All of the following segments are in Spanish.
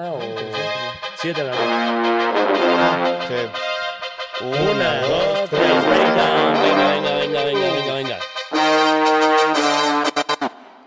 Ah, o siete de la noche. Sí. Una, dos, tres, venga, venga, venga, venga, venga, venga, venga.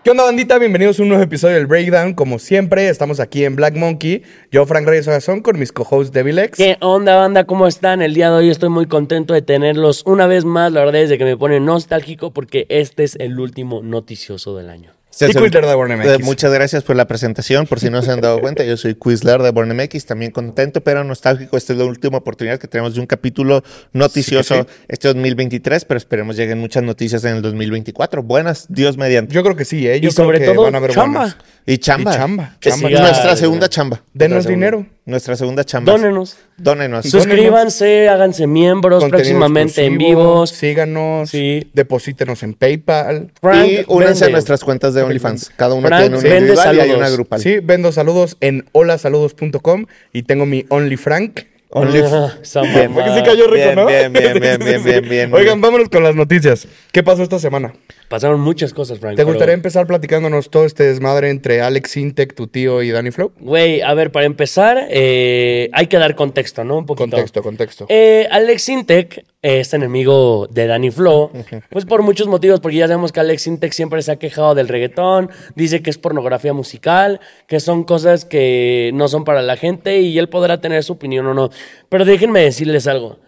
¿Qué onda, bandita? Bienvenidos a un nuevo episodio del Breakdown. Como siempre, estamos aquí en Black Monkey. Yo, Frank Reyes Ogazón, con mis co-hosts Devilex. ¿Qué onda, banda? ¿Cómo están? El día de hoy estoy muy contento de tenerlos una vez más. La verdad es de que me pone nostálgico porque este es el último noticioso del año. Se Y hace- Quizler de Born MX. Eh, Muchas gracias por la presentación. Por si no se han dado cuenta, yo soy Quizler de Born MX, también contento, pero nostálgico. Esta es la última oportunidad que tenemos de un capítulo noticioso Sí que este 2023, pero esperemos lleguen muchas noticias en el 2024. Buenas, Dios mediante. Yo creo que sí, ¿eh? Yo Y sobre creo que todo, van a haber chamba. buenas. Y chamba. Y chamba, Que chamba. siga nuestra segunda chamba. Denos dinero. Nuestra segunda chamba. Dónenos. Dónenos. Suscríbanse, háganse miembros Contenido próximamente en vivos. Síganos. Sí. Deposítenos en PayPal. Frank, y únanse a nuestras cuentas de OnlyFans. Cada uno Frank, tiene una vende individual y hay saludos. una grupal. Sí, vendo saludos en holasaludos.com y tengo mi OnlyFrank. Only- Ah, sí bien, bien, bien, bien, bien, bien. Oigan, vámonos con las noticias. ¿Qué pasó esta semana? Pasaron muchas cosas, Frank. ¿Te pero- gustaría empezar platicándonos todo este desmadre entre Alex Intec, tu tío y Danny Flow? Güey, a ver, para empezar, eh, hay que dar contexto, ¿no? Un poquito. Contexto, contexto. Eh, Alex Intec es enemigo de Danny Flow, pues por muchos motivos, porque ya sabemos que Alex Intec siempre se ha quejado del reggaetón, dice que es pornografía musical, que son cosas que no son para la gente y él podrá tener su opinión o no. Pero déjenme decirles algo.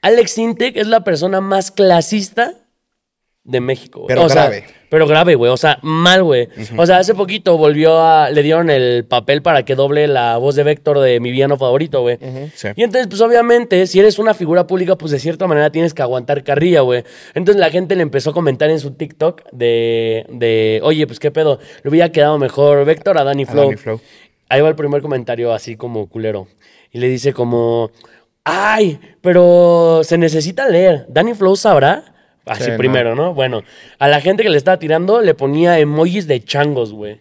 Alex Intec es la persona más clasista de México. güey. Pero O sea, grave. pero grave, güey. O sea, mal, güey. O sea, hace poquito volvió a. Le dieron el papel para que doble la voz de Vector de mi villano favorito, güey. Sí. Y entonces, pues obviamente, si eres una figura pública, pues de cierta manera tienes que aguantar carrilla, güey. Entonces la gente le empezó a comentar en su TikTok de. de Oye, pues qué pedo. Le hubiera quedado mejor Vector a Danny Flow. Danny Flow. Ahí va el primer comentario, así como culero. Y le dice como. Ay, pero se necesita leer. Danny Flow sabrá. Así Sí, primero, ¿no? Bueno, a la gente que le estaba tirando le ponía emojis de changos, güey.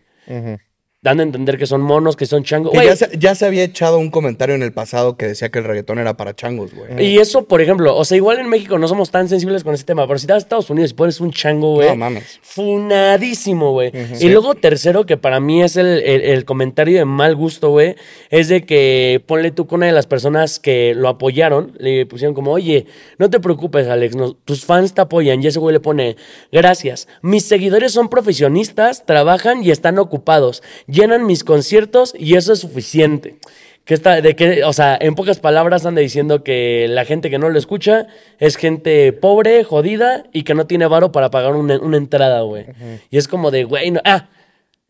Dando a entender que son monos, que son changos. Que ya, se, ya se había echado un comentario en el pasado que decía que el reggaetón era para changos, güey. Y eso, por ejemplo, o sea, igual en México no somos tan sensibles con ese tema, pero si te vas a Estados Unidos y pones un chango, güey. No mames. Funadísimo, güey. Y luego, tercero, que para mí es el, el- el comentario de mal gusto, güey, es de que ponle tú con una de las personas que lo apoyaron, le pusieron como, oye, no te preocupes, Alex, no- tus fans te apoyan. Y ese güey le pone, gracias. Mis seguidores son profesionistas, trabajan y están ocupados. Llenan mis conciertos y eso es suficiente. Que está, de que, o sea, en pocas palabras anda diciendo que la gente que no lo escucha es gente pobre, jodida y que no tiene varo para pagar una, una entrada, güey. Y es como de, güey, no. Ah,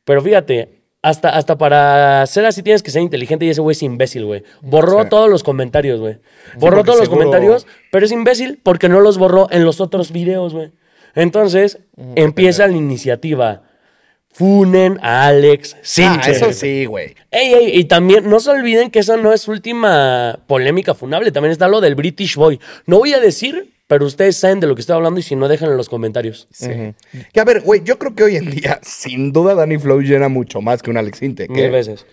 pero fíjate, hasta, hasta para ser así tienes que ser inteligente y ese güey es imbécil, güey. Borró Sí. todos los comentarios, güey. Borró todos los comentarios, pero es imbécil porque no los borró en los otros videos, güey. Entonces, empieza la iniciativa. Funen a Alex Ah, Sincher. eso sí, güey. Ey, ey, y también no se olviden que esa no es su última polémica funable. También está lo del British Boy. No voy a decir, pero ustedes saben de lo que estoy hablando y si no, déjenlo en los comentarios. Sí. Que a ver, güey, yo creo que hoy en día, sin duda, Danny Flow llena mucho más que un Alex. ¿eh? Mil veces.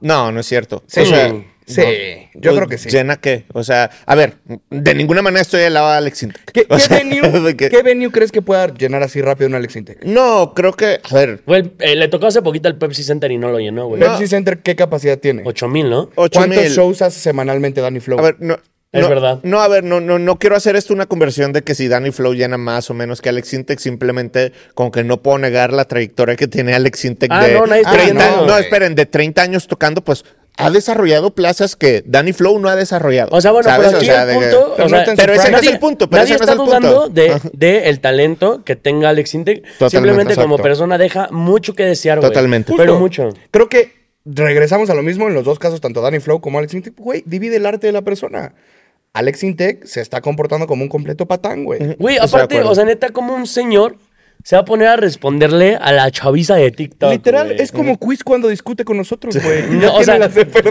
No, no es cierto. Sí, O sea, sí, yo pues, creo que sí. ¿Llena qué? O sea, a ver, de ninguna manera estoy al lado de Alex Intec. ¿Qué, qué sea, venue, que- qué venue crees que pueda llenar así rápido un Alex Intec? No, creo que, a ver, el- eh, le tocó hace poquito el Pepsi Center y no lo llenó, güey. No. Pepsi Center, ¿qué capacidad tiene? Ocho mil, ¿no? 8 ¿Cuántos mil. shows hace semanalmente Danny Flow? A ver, no. Es no, verdad. No, a ver, no, no, no quiero hacer esto una conversión de que si Danny Flow llena más o menos que Alex Intec, simplemente como que no puedo negar la trayectoria que tiene Alex Intec Ah, de no, nadie está 30 diciendo, no, güey. esperen, de 30 años tocando, pues ha desarrollado plazas que Danny Flow no ha desarrollado. O sea, bueno, ¿sabes? pero O aquí sea, el de que- punto. Pero o sea, ese no es el punto, pero nadie ese no es está el dudando de, Ajá. de el talento que tenga Alex Intec. Totalmente, Simplemente como persona deja mucho que desear, güey. Totalmente. Pero mucho. Creo que regresamos a lo mismo en los dos casos, tanto Danny Flow como Alex Intec. Güey, divide el arte de la persona. Alex Intec se está comportando como un completo patán, güey. Güey, de aparte, o sea, neta, como un señor se va a poner a responderle a la chaviza de TikTok. Literal, güey. es como Quiz cuando discute con nosotros, güey. No, o sea,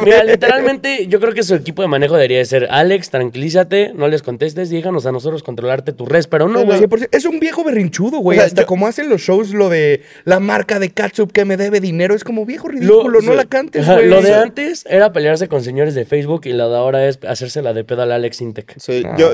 mira, literalmente, yo creo que su equipo de manejo debería de ser Alex, tranquilízate, no les contestes, déjanos a nosotros controlarte tu res, pero no, güey. 100%. Es un viejo berrinchudo, güey. O sea, Hasta yo- como hacen los shows, lo de la marca de Catsup que me debe dinero. Es como viejo ridículo, no sí. la cantes, Ajá, güey. Lo de antes era pelearse con señores de Facebook y la de ahora es hacerse la de pedo al Alex Intec. Sí, Ah, yo,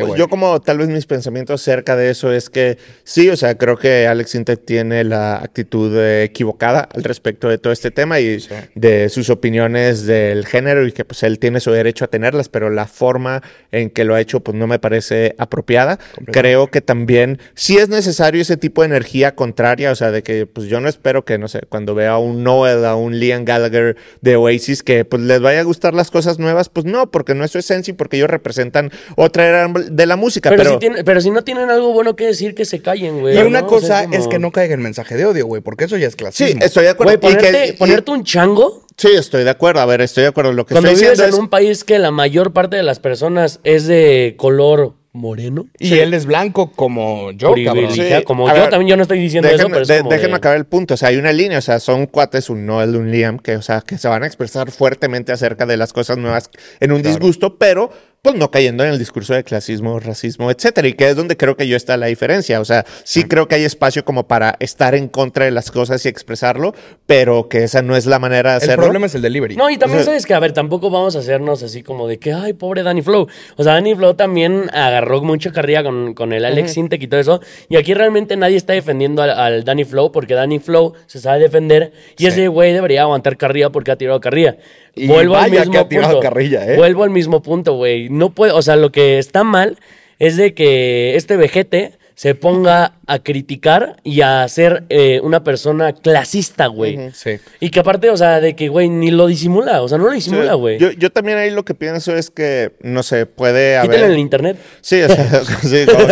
como, yo como tal vez mis pensamientos acerca de eso es que sí, o sea, creo creo que Alex Intec tiene la actitud equivocada al respecto de todo este tema y Sí. de sus opiniones del género y que pues él tiene su derecho a tenerlas, pero la forma en que lo ha hecho pues no me parece apropiada. Creo que también sí es necesario ese tipo de energía contraria, o sea, de que pues yo no espero que, no sé, cuando vea a un Noel, a un Liam Gallagher de Oasis, que pues les vaya a gustar las cosas nuevas, pues no, porque no es su esencia y porque ellos representan otra era de la música, Pero, pero... si tiene- pero si no tienen algo bueno que decir, que se callen, güey. Y una ¿no? O cosa sea, es, como- que no caiga en mensaje de odio, güey, porque eso ya es Sí, clasismo. estoy de acuerdo. Güey, Y que- ponerte, y- ponerte un chango Sí, estoy de acuerdo. A ver, estoy de acuerdo. Lo que cuando estoy vives diciendo en es... un país que la mayor parte de las personas es de color moreno. Y él es blanco como yo, cabrón. Sí, como a yo ver, también yo no estoy diciendo eso, Déjenme, pero es de- como déjenme de- acabar el punto. O sea, hay una línea. O sea, son cuates, un Noel, un Liam, que, o sea, que se van a expresar fuertemente acerca de las cosas nuevas en un disgusto, pero pues no cayendo en el discurso de clasismo, racismo, etcétera. Y que es donde creo que yo está la diferencia. O sea, sí creo que hay espacio como para estar en contra de las cosas y expresarlo, pero que esa no es la manera de El hacerlo. problema es el delivery. No, y también O sea- sabes que, a ver, tampoco vamos a hacernos así como de que, ay, pobre Danny Flow. O sea, Danny Flow también agarró mucha carrilla con, con el Alex Sintek y todo eso. Y aquí realmente nadie está defendiendo al, al Danny Flow porque Danny Flow se sabe defender y ese güey debería aguantar carrilla porque ha tirado carrilla. Y Vuelvo al mismo que ha tirado punto. carrilla, ¿eh? Vuelvo al mismo punto, güey. No puede, o sea, lo que está mal es de que este vejete se ponga a criticar y a ser eh, una persona clasista, güey. Sí. Y que aparte, o sea, de que, güey, ni lo disimula. O sea, no lo disimula, güey. Yo, yo también ahí lo que pienso es que, no sé, puede haber... Quítale en el internet. Sí, o sea, sí, como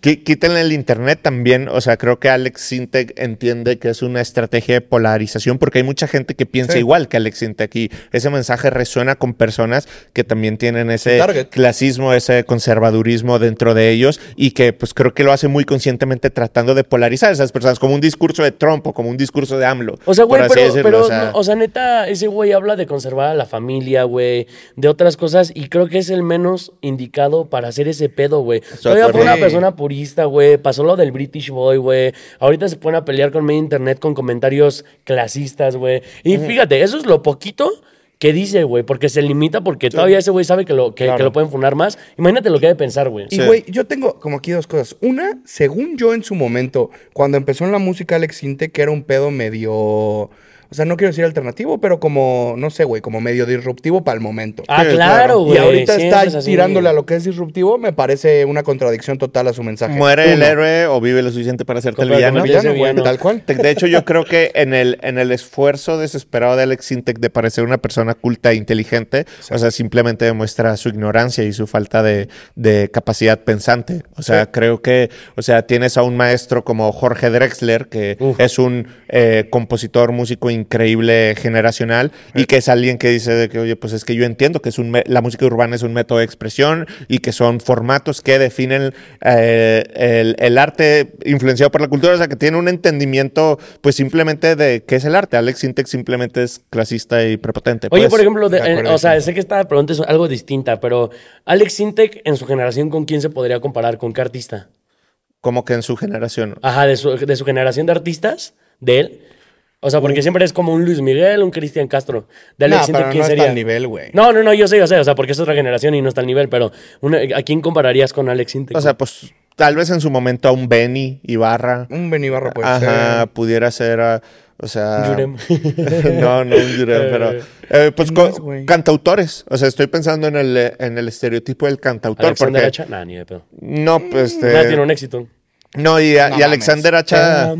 que quítenle el internet también. O sea, creo que Alex Sintek entiende que es una estrategia de polarización porque hay mucha gente que piensa Sí. igual que Alex Sintek y ese mensaje resuena con personas que también tienen ese Target. clasismo, ese conservadurismo dentro de ellos y que pues creo que lo hace muy conscientemente tratando de polarizar a esas personas como un discurso de Trump o como un discurso de AMLO. O sea, güey, pero, decirlo, pero, o sea. no, o sea, neta, ese güey habla de conservar a la familia, güey, de otras cosas, y creo que es el menos indicado para hacer ese pedo, güey. Todavía fue una persona purista, güey, pasó lo del British Boy, güey. Ahorita se pone a pelear con medio internet con comentarios clasistas, güey. Y fíjate, eso es lo poquito que dice, güey, porque se limita porque todavía ese güey sabe que lo, que, Claro. que lo pueden funar más. Imagínate lo que ha de pensar, güey. Y Sí. güey, yo tengo como aquí dos cosas. Una, según yo en su momento, cuando empezó en la música Alex Sinte, que era un pedo medio. O sea, no quiero decir alternativo, pero como, no sé, güey, como medio disruptivo para el momento. Ah, Sí, claro, claro. güey. y ahorita siempre está es así. tirándole a lo que es disruptivo, me parece una contradicción total a su mensaje. Muere el héroe o vive lo suficiente para hacerte el villano. en Villano, villano. tal cual. De hecho, yo creo que en el, en el esfuerzo desesperado de Alex Sintek de parecer una persona culta e inteligente, o sea, simplemente demuestra su ignorancia y su falta de, de capacidad pensante. O sea, creo que, o sea, tienes a un maestro como Jorge Drexler, que es un eh, compositor, músico increíble generacional, y que es alguien que dice de que, oye, pues es que yo entiendo que es un la música urbana es un método de expresión y que son formatos que definen eh, el, el arte influenciado por la cultura, o sea, que tiene un entendimiento, pues simplemente de qué es el arte. Alex Sintek simplemente es clasista y prepotente. Oye, pues. por ejemplo, de- de acuerdo, eh, o sea, sé que esta pregunta es algo distinta, pero Alex Sintek en su generación, ¿con quién se podría comparar? ¿Con qué artista? Como que en su generación. Ajá, de su, de su generación de artistas, de él. O sea, porque siempre es como un Luis Miguel, un Cristian Castro. De Alex No, pero ¿quién no está al nivel, güey. No, no, no, yo sé, yo sé, o sea, porque es otra generación y no está al nivel, pero una- ¿a quién compararías con Alex Sintek? O sea, pues tal vez en su momento a un Benny Ibarra. Un Benibarro puede Ajá, ser. pudiera ser, o sea... Yurem. no, no un Yurem, pero... eh, pues ¿Quién co- más, cantautores. O sea, estoy pensando en el, eh, en el estereotipo del cantautor. Alexander porque... Hacha, nah, ni de pedo. No, pues... este, Nada, tiene un éxito. No, y, a- No y mames. Alexander Hacha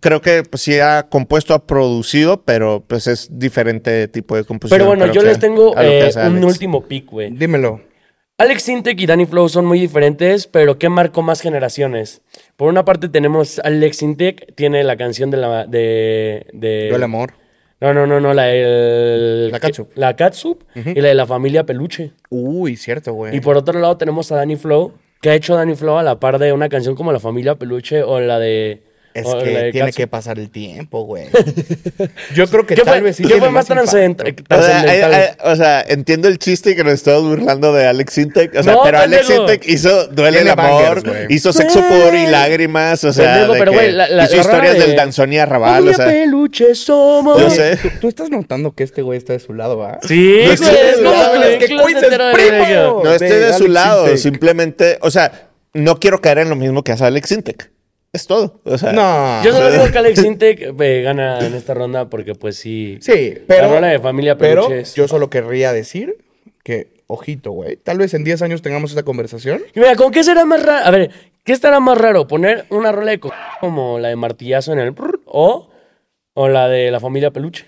creo que pues, sí ha compuesto, ha producido, pero pues es diferente tipo de composición. Pero bueno, yo les tengo eh, un Alex. último pick, güey. Dímelo. Alex Sintek y Danny Flow son muy diferentes, pero ¿qué marcó más generaciones? Por una parte tenemos Alex Sintek, tiene la canción de la... De, de, Yo el amor. No, no, no, no, la... el- La Catsup. La Catsup y la de la familia Peluche. Uy, cierto, güey. Y por otro lado tenemos a Danny Flow, que ha hecho Danny Flow a la par de una canción como La familia Peluche o la de... Es o que tiene que pasar el tiempo, güey. Yo creo que ¿Qué tal fue, vez sí qué fue más impacto. trascendent- O sea, trascendental? eh, eh, o sea, entiendo el chiste y que nos estamos burlando de Alex Sintek. O sea, No, pero Alex. Sintek hizo Duele el amor, bangers, güey. hizo Sexo, Pudor y Lágrimas. O sea, Pendejo, de pero, que güey, la- la- hizo la historias de- del danzón y arrabal. O sea, Peluche somos. yo Oye, sé. ¿tú, tú estás notando que este güey está de su lado, ¿va? Sí, No güey, estoy de es su como lado, que es primo. No estoy de su lado, simplemente, o sea, no quiero caer en lo mismo que hace Alex Sintek. Es todo. O sea, No. Yo solo digo que Alex Intec eh, gana en esta ronda porque pues sí. Sí, pero. La rola de familia pero Peluches. yo solo querría decir que, ojito, güey. Tal vez en 10 años tengamos esta conversación. Y mira, ¿con qué será más raro? A ver, ¿qué estará más raro? ¿Poner una rola de co- como la de martillazo en el o, o la de la familia peluche?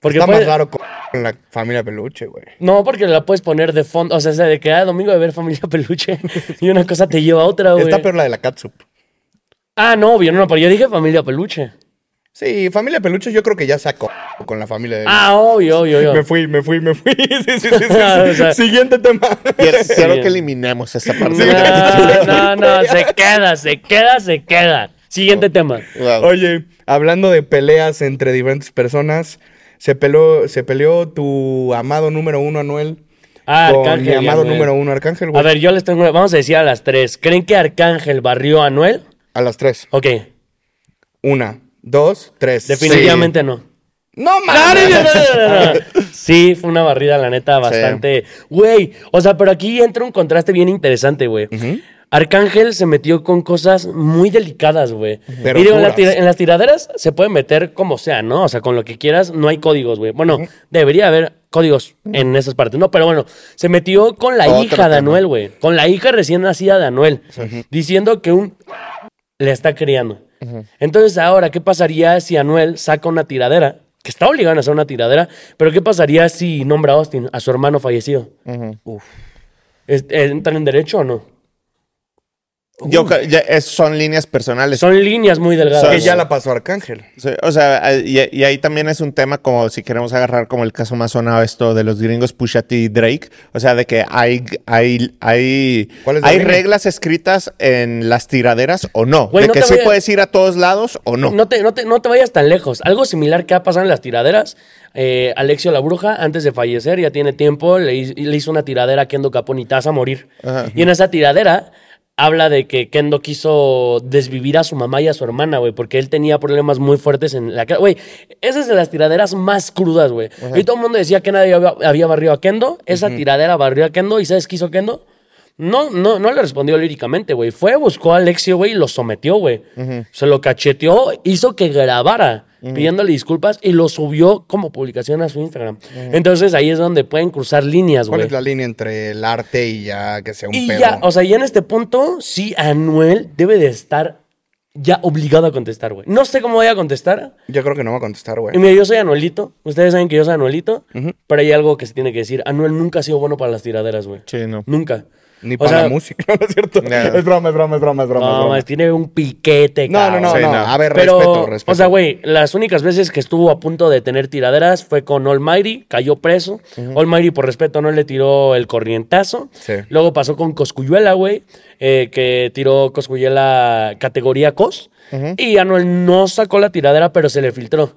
Porque Está puede- más raro con la familia peluche, güey. No, porque la puedes poner de fondo. O sea, de que ah, domingo de ver familia peluche y una cosa te lleva a otra, güey. Está peor la de la catsup. Ah, no, obvio, no, pero yo dije familia peluche. Sí, familia peluche yo creo que ya sacó con la familia de... Ah, obvio, obvio, obvio. Me fui, me fui, me fui. Sí, sí, sí, sí, sí. O sea- Siguiente tema. quiero, que eliminemos esta parte. No, no, no, se queda, se queda, se queda. Siguiente tema. Wow. Oye, hablando de peleas entre diferentes personas, se peleó, se peleó tu amado número uno, Anuel, Ah, con Arcángel. mi y amado Anuel. número uno, Arcángel, A ver, yo les tengo. Vamos a decir a las tres. ¿Creen que Arcángel barrió a Anuel? A las tres. Ok, Una, dos, tres. definitivamente no. ¡No mames! no, no, no, no. Sí, fue una barrida, la neta, bastante. Güey, o sea, pero aquí entra un contraste bien interesante, güey. Arcángel se metió con cosas muy delicadas, güey. Y digo, en, la duras. tira- en las tiraderas se puede meter como sea, ¿no? O sea, con lo que quieras, no hay códigos, güey. Bueno, debería haber códigos en esas partes, ¿no? Pero bueno, se metió con la Otro hija de. Anuel, güey. Con la hija recién nacida de Anuel. Diciendo que un le está criando. Entonces, ahora, ¿qué pasaría si Anuel saca una tiradera? Que está obligado a hacer una tiradera, pero ¿qué pasaría si nombra a Austin, a su hermano fallecido? ¿Es- ¿Entran en derecho o no? Yo, ya, es- son líneas personales. Son líneas muy delgadas. Que ya la pasó Arcángel. Sí, o sea, y, y ahí también es un tema como si queremos agarrar como el caso más sonado esto de los gringos Pusha T y Drake, o sea, de que hay hay hay, ¿Cuál es la hay reglas escritas en las tiraderas o no, Güey, de no que sí puedes ir a todos lados o no. No te, no, te, no te vayas tan lejos. Algo similar que ha pasado en las tiraderas. eh, Alexio la Bruja, antes de fallecer, ya tiene tiempo, le, hi- le hizo una tiradera a Kendo Caponitas a morir. Ajá. Y en esa tiradera habla de que Kendo quiso desvivir a su mamá y a su hermana, güey, porque él tenía problemas muy fuertes en la cara. Güey, esa es de las tiraderas más crudas, güey. Y todo el mundo decía que nadie había, había barrido a Kendo. Esa tiradera barrió a Kendo. ¿Y sabes qué hizo Kendo? No, no, no le respondió líricamente, güey. Fue, buscó a Alexio, güey, y lo sometió, güey. Se lo cacheteó, hizo que grabara pidiéndole disculpas y lo subió como publicación a su Instagram. Entonces ahí es donde pueden cruzar líneas, ¿Cuál güey. es la línea entre el arte y ya que sea un Y pedo? ya, o sea, ya en este punto, sí, Anuel debe de estar ya obligado a contestar, güey. No sé cómo voy a contestar. Yo creo que no va a contestar, güey. Y mira, yo soy Anuelito. Ustedes saben que yo soy Anuelito. Pero hay algo que se tiene que decir. Anuel nunca ha sido bueno para las tiraderas, güey. Sí, no. Nunca. Ni O para sea, la música, ¿no es cierto? No. Es broma, es broma, es broma, es broma. es No, broma. más, tiene un piquete, No, no, no, Sí, no. no. A ver, Pero, respeto, respeto. o sea, güey, las únicas veces que estuvo a punto de tener tiraderas fue con Almighty, cayó preso. Almighty, por respeto, no le tiró el corrientazo. Sí. Luego pasó con Coscuyuela, güey, eh, que tiró Coscuyuela categoría COS. Y Anuel no sacó la tiradera, pero se le filtró.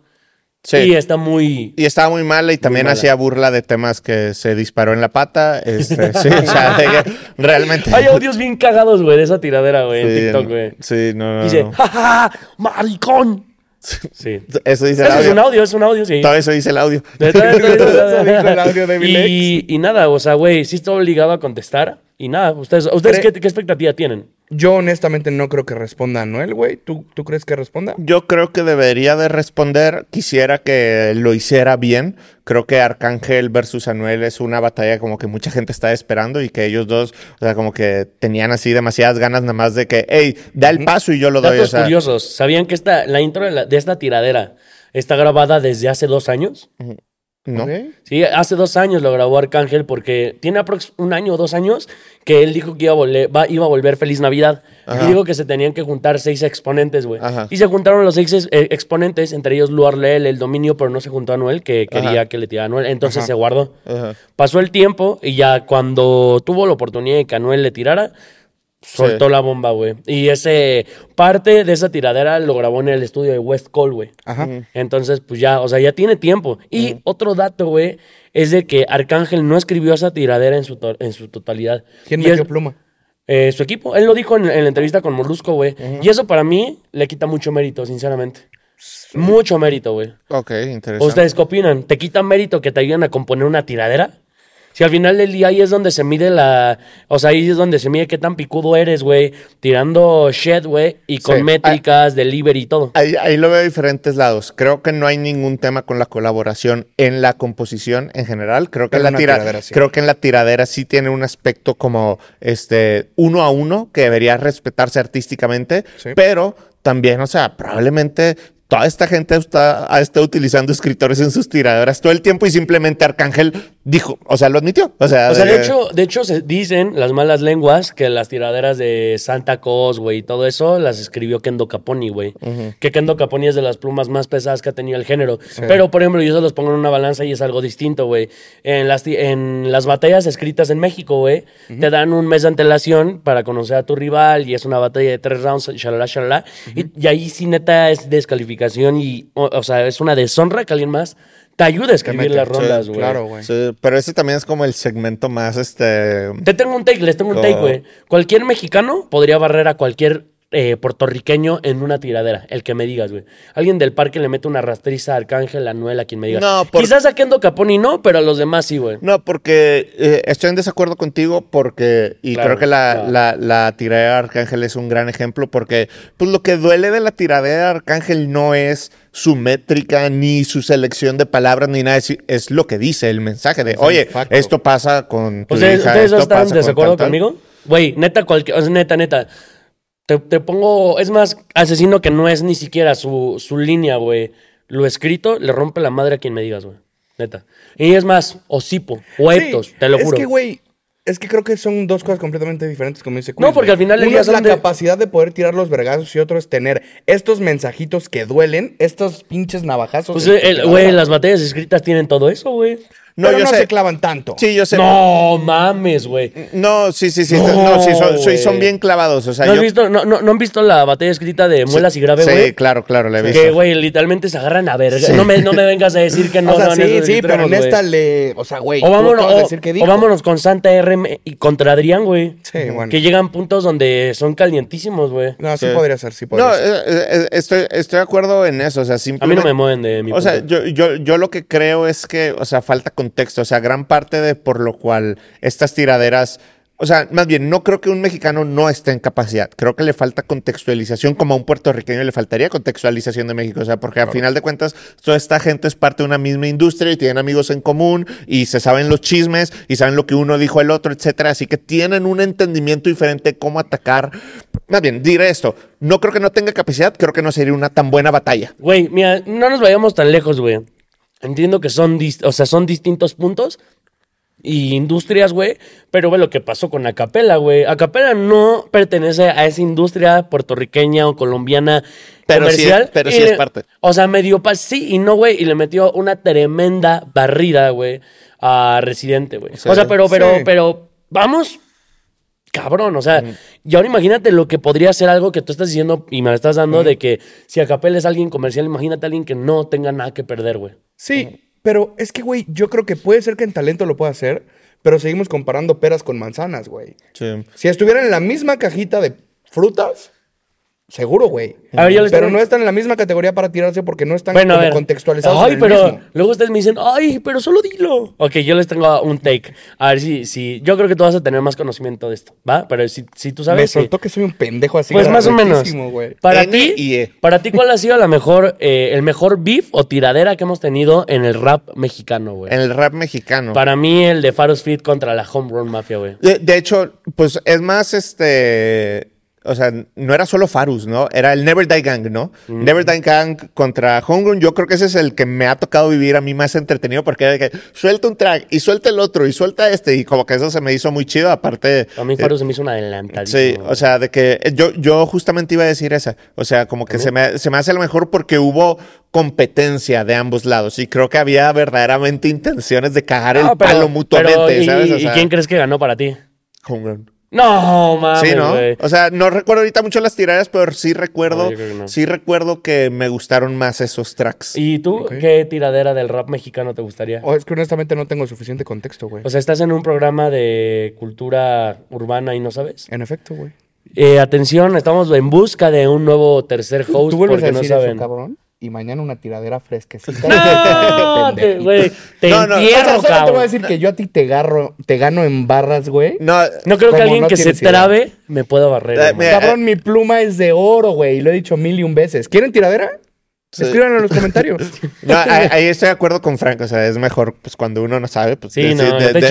Sí. Y está muy... Y estaba muy mala y también hacía burla de temas que se disparó en la pata. Este, sí, o sea, de realmente. Hay audios bien cagados, güey, de esa tiradera, güey, en Sí, TikTok, no- güey. Sí, no, no. Dice, no. ¡Ja, ja, ja, maricón! Sí. Eso dice el Eso es audio. un audio, es un audio, sí. Todo eso dice el audio. Eso dijo el audio de y, y nada, o sea, güey, sí estoy obligado a contestar. Y nada, ¿ustedes, ustedes qué, qué expectativa tienen? Yo honestamente no creo que responda Anuel, güey. ¿Tú, ¿Tú crees que responda? Yo creo que debería de responder. Quisiera que lo hiciera bien. Creo que Arcángel versus Anuel es una batalla como que mucha gente está esperando y que ellos dos, o sea, como que tenían así demasiadas ganas nada más de que, hey, da el paso y yo lo doy. Datos o sea, curiosos. ¿Sabían que esta, la intro de, la- de esta tiradera está grabada desde hace dos años? ¿No? Sí, hace dos años lo grabó Arcángel porque tiene aprox un año o dos años que él dijo que iba a, volver, va- iba a volver Feliz Navidad. Ajá. Y dijo que se tenían que juntar seis exponentes, güey. Y se juntaron los seis ex- eh, exponentes, entre ellos Luar Leel, el dominio, pero no se juntó a Anuel, que quería que le tirara a Anuel. Entonces Ajá. se guardó. Ajá. Pasó el tiempo y ya cuando tuvo la oportunidad de que Anuel le tirara, soltó Sí. la bomba, güey. Y ese parte de esa tiradera lo grabó en el estudio de West Cole, güey. Ajá. Entonces, pues ya, o sea, ya tiene tiempo. Y otro dato, güey, es de que Arcángel no escribió esa tiradera en su, to- en su totalidad. ¿Quién Y metió es- pluma? eh, su equipo. Él lo dijo en, en la entrevista con Molusco, güey. Y eso para mí le quita mucho mérito, sinceramente. Mucho mérito, güey. Ok, interesante. ¿Ustedes qué opinan? ¿Te quita mérito que te ayuden a componer una tiradera? Si al final del día ahí es donde se mide la. O sea, ahí es donde se mide qué tan picudo eres, güey. Tirando shit, güey. Y con Sí. métricas, delivery y todo. Ahí, ahí lo veo de diferentes lados. Creo que no hay ningún tema con la colaboración en la composición en general. Creo que, en la, tira- tiradera sí. creo que en la tiradera sí tiene un aspecto como este uno a uno que debería respetarse artísticamente, Sí. pero también, o sea, probablemente toda esta gente está, ha estado utilizando escritores en sus tiraderas todo el tiempo y simplemente Arcángel dijo, o sea, lo admitió. O sea, O sea, de hecho, de hecho se dicen las malas lenguas que las tiraderas de Santa Claus, güey, y todo eso las escribió Kendo Caponi, güey. Que Kendo Caponi es de las plumas más pesadas que ha tenido el género. Pero, por ejemplo, yo se los pongo en una balanza y es algo distinto, güey. En las, en las batallas escritas en México, güey, te dan un mes de antelación para conocer a tu rival y es una batalla de tres rounds, shalala, shalala. y, y ahí sí, neta, es descalificación y, o, o sea, es una deshonra que alguien más te ayude a escribir las sí, rondas, güey. Claro, güey. Sí, pero ese también es como el segmento más este Te tengo un take, les tengo un take, güey. Cualquier mexicano podría barrer a cualquier eh, puertorriqueño en una tiradera, el que me digas, güey. Alguien del parque le mete una rastriza a Arcángel, a Noel, a quien me diga. No, por- Quizás a Kendo Caponi no, pero a los demás sí, güey. No, porque eh, estoy en desacuerdo contigo porque, y Claro, creo que la, claro. la, la tiradera de Arcángel es un gran ejemplo porque pues lo que duele de la tiradera de Arcángel no es su métrica, ni su selección de palabras, ni nada, es, es lo que dice el mensaje de, oye, esto pasa con tu ¿Ustedes, hija, ¿ustedes no esto están con desacuerdo tal, tal". conmigo? Güey, neta, cualquier, o sea, neta, neta. Te, te pongo, es más, asesino que no es ni siquiera su, su línea, güey. Lo escrito le rompe la madre a quien me digas, güey. Neta. Y es más, Osipo o Sí, Eptos, te lo es juro. que, güey, es que creo que son dos cosas completamente diferentes, como dice No, porque al final Uno es la de- capacidad de poder tirar los vergazos y otro es tener estos mensajitos que duelen, estos pinches navajazos. Pues, tiradera. güey, las batallas escritas tienen todo eso, güey. No, Pero yo no sé. se clavan tanto. Sí, yo sé. No mames, güey. No, sí, sí, sí. No, No, sí, son, sí, son bien clavados. O sea, ¿No, has yo- visto, no, no, no han visto la batalla escrita de Muelas y Grave, Sí, güey? claro, claro, la he visto. que, güey, literalmente se agarran a verga. No, me, no me vengas a decir que no o sea, sí, sí, pero en esta le. O sea, güey. O vámonos, o, decir que o dijo. vámonos con Santa RM y contra Adrián, güey. Sí, bueno. Que llegan puntos donde son calientísimos, güey. No, sí, Sí. podría ser, sí podría No, ser. eh, eh, estoy, estoy de acuerdo en eso. O sea, A mí simplemente. no me mueven de mi O sea, yo, yo, yo lo que creo es que, o sea, falta contexto. O sea, gran parte de por lo cual estas tiraderas. O sea, más bien, no creo que un mexicano no esté en capacidad. Creo que le falta contextualización, como a un puertorriqueño le faltaría contextualización de México. O sea, porque al final de cuentas, toda esta gente es parte de una misma industria y tienen amigos en común y se saben los chismes y saben lo que uno dijo el otro, etcétera. Así que tienen un entendimiento diferente de cómo atacar. Más bien, diré esto. No creo que no tenga capacidad, creo que no sería una tan buena batalla. Güey, mira, no nos vayamos tan lejos, güey. Entiendo que son, o sea, son distintos puntos y industrias, güey. Pero ve lo que pasó con Acapela, güey. Acapela no pertenece a esa industria puertorriqueña o colombiana Pero sí es- comercial. pero sí es parte. O sea, medio pa sí y no, güey. Y le metió una tremenda barrida, güey, a Residente, güey. O sea, pero, pero, Sí. pero, vamos. Cabrón, o sea, y ahora imagínate lo que podría ser algo que tú estás diciendo y me lo estás dando de que si Acapela es alguien comercial, imagínate a alguien que no tenga nada que perder, güey. Sí, pero es que, güey, yo creo que puede ser que en talento lo pueda hacer, pero seguimos comparando peras con manzanas, güey. Sí. Si estuvieran en la misma cajita de frutas, seguro, güey. Pero no están en la misma categoría para tirarse porque no están Bueno, como contextualizados. Ay, en el pero mismo. luego ustedes me dicen, ay, pero solo dilo. Ok, yo les tengo un take. A ver si, si, yo creo que tú vas a tener más conocimiento de esto, ¿va? Pero si, si tú Me sabes. que- soltó que soy un pendejo así. pues más o menos. Para ti, E. para ti, ¿cuál ha sido la mejor, eh, el mejor beef o tiradera que hemos tenido en el rap mexicano, güey? En el rap mexicano. Para mí, el de Faros Fit contra la Home Run Mafia, güey. De, de hecho, pues es más este. O sea, no era solo Farus, ¿no? Era el Never Die Gang, ¿no? Never Die Gang contra Homegrown. Yo creo que ese es el que me ha tocado vivir a mí más entretenido porque era de que suelta un track y suelta el otro y suelta este. Y como que eso se me hizo muy chido. Aparte. A mí eh, Faros se me hizo un adelantadísimo. Sí, o sea, de que eh, yo, yo justamente iba a decir esa. O sea, como que se me, se me hace lo mejor porque hubo competencia de ambos lados y creo que había verdaderamente intenciones de cagar el pero- palo mutuamente, pero, ¿y- ¿sabes? O ¿Y quién crees que ganó para ti? Homegrown. No, mames, Sí, ¿no? güey. O sea, no recuerdo ahorita mucho las tiradas, pero sí recuerdo, No, no. sí recuerdo que me gustaron más esos tracks. ¿Y tú qué tiradera del rap mexicano te gustaría? O es que honestamente no tengo suficiente contexto, güey. O sea, estás en un programa de cultura urbana y no sabes. En efecto, güey. Eh, atención, estamos en busca de un nuevo tercer host ¿Tú vuelves porque a no decir saben. eso, cabrón? Y mañana una tiradera fresquecita. No, te- güey, te No, no, o sea, O sea, entierro, solo te voy a decir que yo a ti te agarro, te gano en barras, güey. No, No creo que alguien no que se idea. trabe me pueda barrer. Eh, mira, Cabrón, mi pluma es de oro, güey. Y lo he dicho mil y un veces. ¿Quieren tiradera? Sí. Escríbanlo en los comentarios. No, ahí ahí estoy de acuerdo con Frank. O sea, es mejor, pues, cuando uno no sabe, pues. Sí, no, chingando, lo de- estoy de-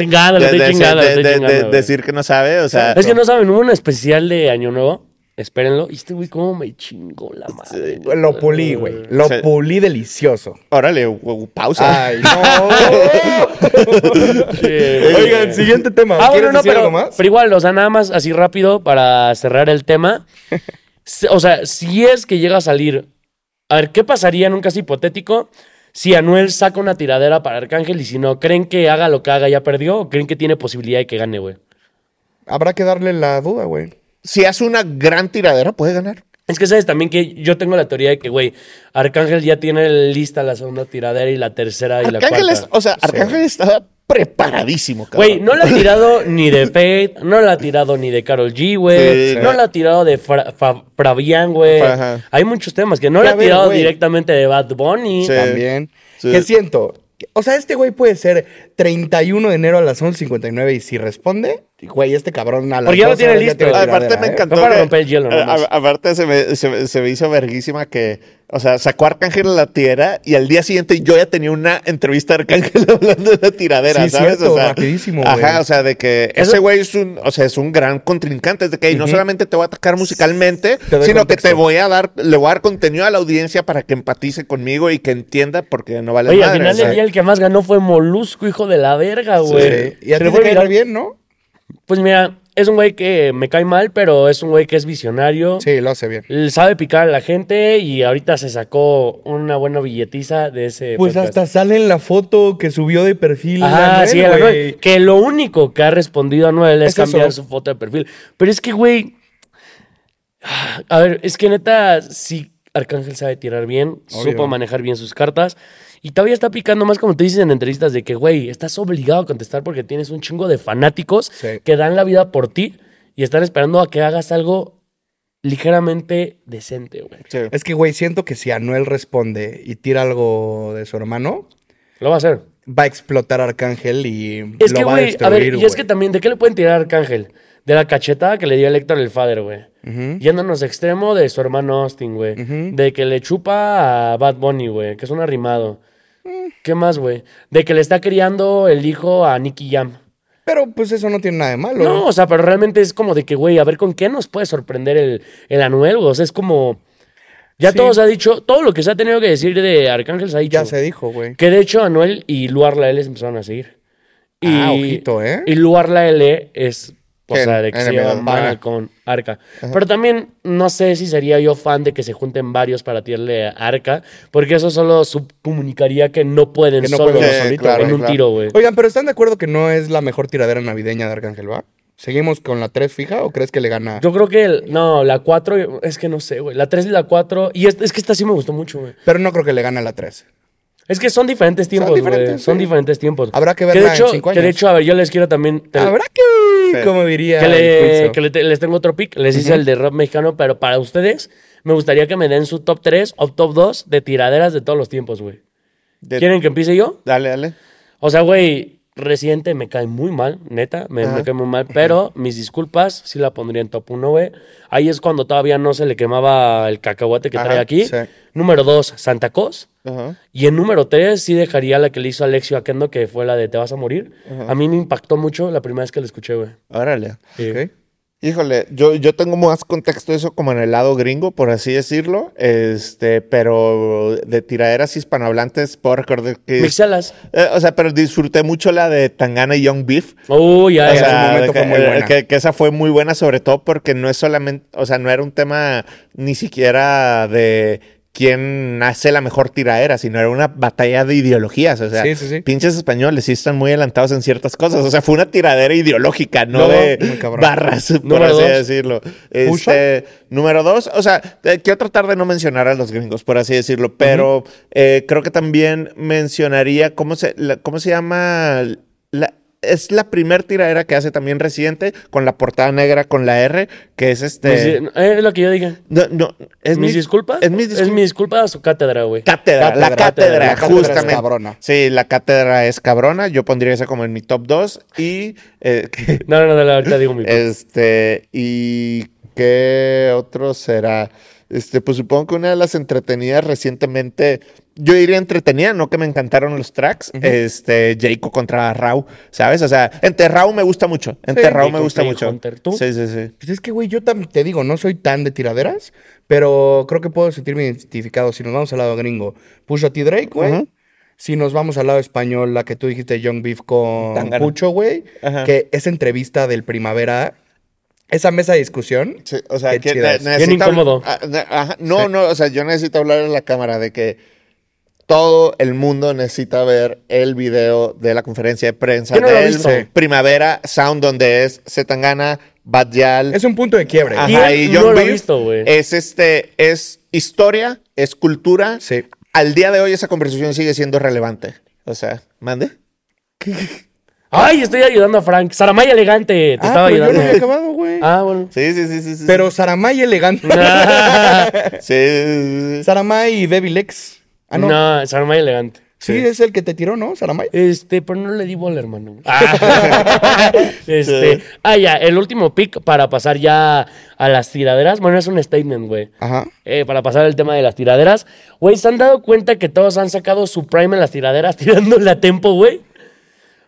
chingando, lo de- de-. Decir que no sabe, o sea. Es que no saben, hubo un especial de Año Nuevo. Espérenlo. Y este güey, cómo me chingó la madre. Lo pulí, güey. Lo Sí. pulí delicioso. Órale, u- pausa. Ay, no. Oigan, siguiente tema. Ah, ¿Quieres bueno, no, decir pero, algo más? pero igual, o sea, nada más así rápido para cerrar el tema. Se- O sea, si es que llega a salir, a ver, ¿qué pasaría en un caso hipotético si Anuel saca una tiradera para Arcángel y si no, ¿creen que haga lo que haga ya perdió o creen que tiene posibilidad de que gane, güey? Habrá que darle la duda, güey. Si hace una gran tiradera, puede ganar. Es que sabes también que yo tengo la teoría de que, güey, Arcángel ya tiene lista la segunda tiradera y la tercera y Arcángel la es, cuarta. o sea, Arcángel estaba preparadísimo, cabrón. Güey, no la ha tirado ni de Fate, no la ha tirado ni de Carol G, güey. Sí, no sí. la ha tirado de Fra- Fa- Fabián, güey. Ajá. Hay muchos temas que no la ha tirado directamente de Bad Bunny. Sí. También. Sí. ¿Qué siento? O sea, este güey puede ser 31 de enero a las 11.59 y si responde, güey, este cabrón a Porque ya lo 12 tiene listo. Aparte me encantó. Aparte se me, se, se me hizo verguísima que, o sea, sacó a Arcángel a la tiradera y al día siguiente yo ya tenía una entrevista a Arcángel hablando de la tiradera, Sí, ¿sabes? cierto, o sea, rapidísimo, güey. Ajá, o sea, de que Eso- ese güey es un, o sea, es un gran contrincante, es de que no solamente te voy a atacar musicalmente, sino contexto. que te voy a dar, le voy a dar contenido a la audiencia para que empatice conmigo y que entienda porque no vale Oye, al madre, final o sea. del día el que más ganó fue Molusco, hijo de la verga, güey. Sí. Y a ti te bien, ¿no? Pues mira, es un güey que me cae mal, pero es un güey que es visionario. Sí, lo hace bien. Sabe picar a la gente y ahorita se sacó una buena billetiza de ese. Pues podcast. hasta sale en la foto que subió de perfil. Ajá, Anuel, sí. Anuel. Que lo único que ha respondido a Anuel es, Es eso. cambiar su foto de perfil. Pero es que, güey. A ver, es que neta, sí, Arcángel sabe tirar bien, Obvio. supo manejar bien sus cartas. Y todavía está picando más, como te dicen en entrevistas, de que, güey, estás obligado a contestar porque tienes un chingo de fanáticos Sí. que dan la vida por ti y están esperando a que hagas algo ligeramente decente, güey. Sí. Es que, güey, siento que si Anuel responde y tira algo de su hermano, Lo va a hacer. va a explotar Arcángel y Es lo que, va a destruir, ver, y es que también, ¿de qué le pueden tirar a Arcángel? De la cachetada que le dio el Héctor el Father, güey. Yéndonos extremo de su hermano Austin, güey. De que le chupa a Bad Bunny, güey, que es un arrimado. Mm. ¿Qué más, güey? De que le está criando el hijo a Nicky Jam. Pero pues eso no tiene nada de malo. No, o sea, pero realmente es como de que, güey, a ver con qué nos puede sorprender el, el Anuel, güey. O sea, es como. Ya Sí. todo se ha dicho, todo lo que se ha tenido que decir de Arcángel se ha dicho. Ya se dijo, güey. Que de hecho Anuel y Luar La L se empezaron a seguir. Y, Ah, ojito, ¿eh? Y Luar La L es, de mal Pana. con Arca. Pero también no sé si sería yo fan de que se junten varios para tirarle a Arca, porque eso solo subcomunicaría que no pueden Que no solo solito, claro, en un claro. tiro, güey. Oigan, pero ¿están de acuerdo que no es la mejor tiradera navideña de Arcángel, va? ¿Seguimos con la 3 fija o crees que le gana? Yo creo que, el- no, la 4, es que no sé, güey. La 3 y la 4, y es, es que esta sí me gustó mucho, güey. Pero no creo que le gane a la 3. Es que son diferentes tiempos, güey. Son, diferentes, sí. diferentes tiempos. Habrá que de verla en hecho, cinco Que de años. hecho, a ver, yo les quiero también... te- Habrá que, Sí. como diría Que, le- Quinzo. que le te- les tengo otro pick. Les hice el de rap mexicano, pero para ustedes me gustaría que me den su top 3 o top 2 de tiraderas de todos los tiempos, güey. De- ¿Quieren que empiece yo? Dale, dale. O sea, güey, Residente me cae muy mal, neta, me, me cae muy mal, pero mis disculpas, sí la pondría en top 1, güey. Ahí es cuando todavía no se le quemaba el cacahuate que Ajá, trae aquí. sí. Número 2, Santa Cos. Ajá. Y en número 3 sí dejaría la que le hizo Alexio Akendo, que fue la de Te vas a morir. A mí me impactó mucho la primera vez que la escuché, güey. Órale. Sí. Híjole, yo, yo tengo más contexto de eso como en el lado gringo, por así decirlo. Este, pero de tiraderas hispanohablantes puedo recordar que. Mixelas. Eh, o sea, pero disfruté mucho la de Tangana y Young Beef. Oh, ya, O ya. sea, momento que, fue muy eh, buena. que- que esa fue muy buena, sobre todo porque no es solamente, o sea, no era un tema ni siquiera de quién hace la mejor tiradera, sino era una batalla de ideologías. O sea, Sí, sí, sí. pinches españoles sí están muy adelantados en ciertas cosas. O sea, fue una tiradera ideológica, no, No, de barras, por así dos. decirlo. Este, número dos, o sea, quiero tratar de no mencionar a los gringos, por así decirlo, pero eh, creo que también mencionaría, ¿cómo se, la- cómo se llama? La, es la primer tiradera que hace también Residente con la portada negra con la R, que es este. Mis- eh, Es lo que yo diga. No, no, es ¿Mis mi- disculpas? Es mis Es mi disculpas. disculpa a su cátedra, güey. Cátedra, la Cátedra, cátedra, la cátedra es justamente. cabrona. Sí, la cátedra es cabrona. Yo pondría esa como en mi top 2. Y. eh, No, no, no, ahorita digo mi. este. ¿Y qué otro será? Este, pues supongo que una de las entretenidas recientemente. Yo diría entretenida, no que me encantaron los tracks. Este, Jayco contra Rau, ¿sabes? O sea, entre Rau me gusta mucho. Entre Sí, Rau me gusta mucho. Hunter. ¿Tú? Sí, sí, sí. Pues es que, güey, yo te digo, no soy tan de tiraderas, pero creo que puedo sentirme identificado. Si nos vamos al lado gringo, Pusha T. Drake, güey. Si nos vamos al lado español, la que tú dijiste, Young Beef con Tangana. Pucho, güey. Que esa entrevista del Primavera, esa mesa de discusión. Sí, o sea, Qué que Bien incómodo. Ah, ajá, no, Sí. no, o sea, yo necesito hablar en la cámara de que todo el mundo necesita ver el video de la conferencia de prensa no he visto. Primavera Sound, donde es Zetangana, Bad Yal, Es un punto de quiebre. ajá, ¿Quién y no Young lo Beef. visto, güey? Es este, es historia, es cultura. Sí. Al día de hoy esa conversación sigue siendo relevante. O sea, mande. Ay, estoy ayudando a Frank. Saramay elegante. Te Ah, estaba pero yo no ayudando. había acabado, güey. Ah, bueno. Sí, sí, sí, sí. sí. Pero Saramay elegante. Sí, sí. Saramay y Devil X. Ah, no. no. Saramay elegante. Sí, es el que te tiró, ¿no? Saramay. Este, pero no le di bola, hermano. Ah. este, ah, ya, el último pick para pasar ya a las tiraderas. Bueno, es un statement, güey. Ajá. Eh, para pasar al tema de las tiraderas. Güey, ¿se han dado cuenta que todos han sacado su prime en las tiraderas tirándole a tempo, güey?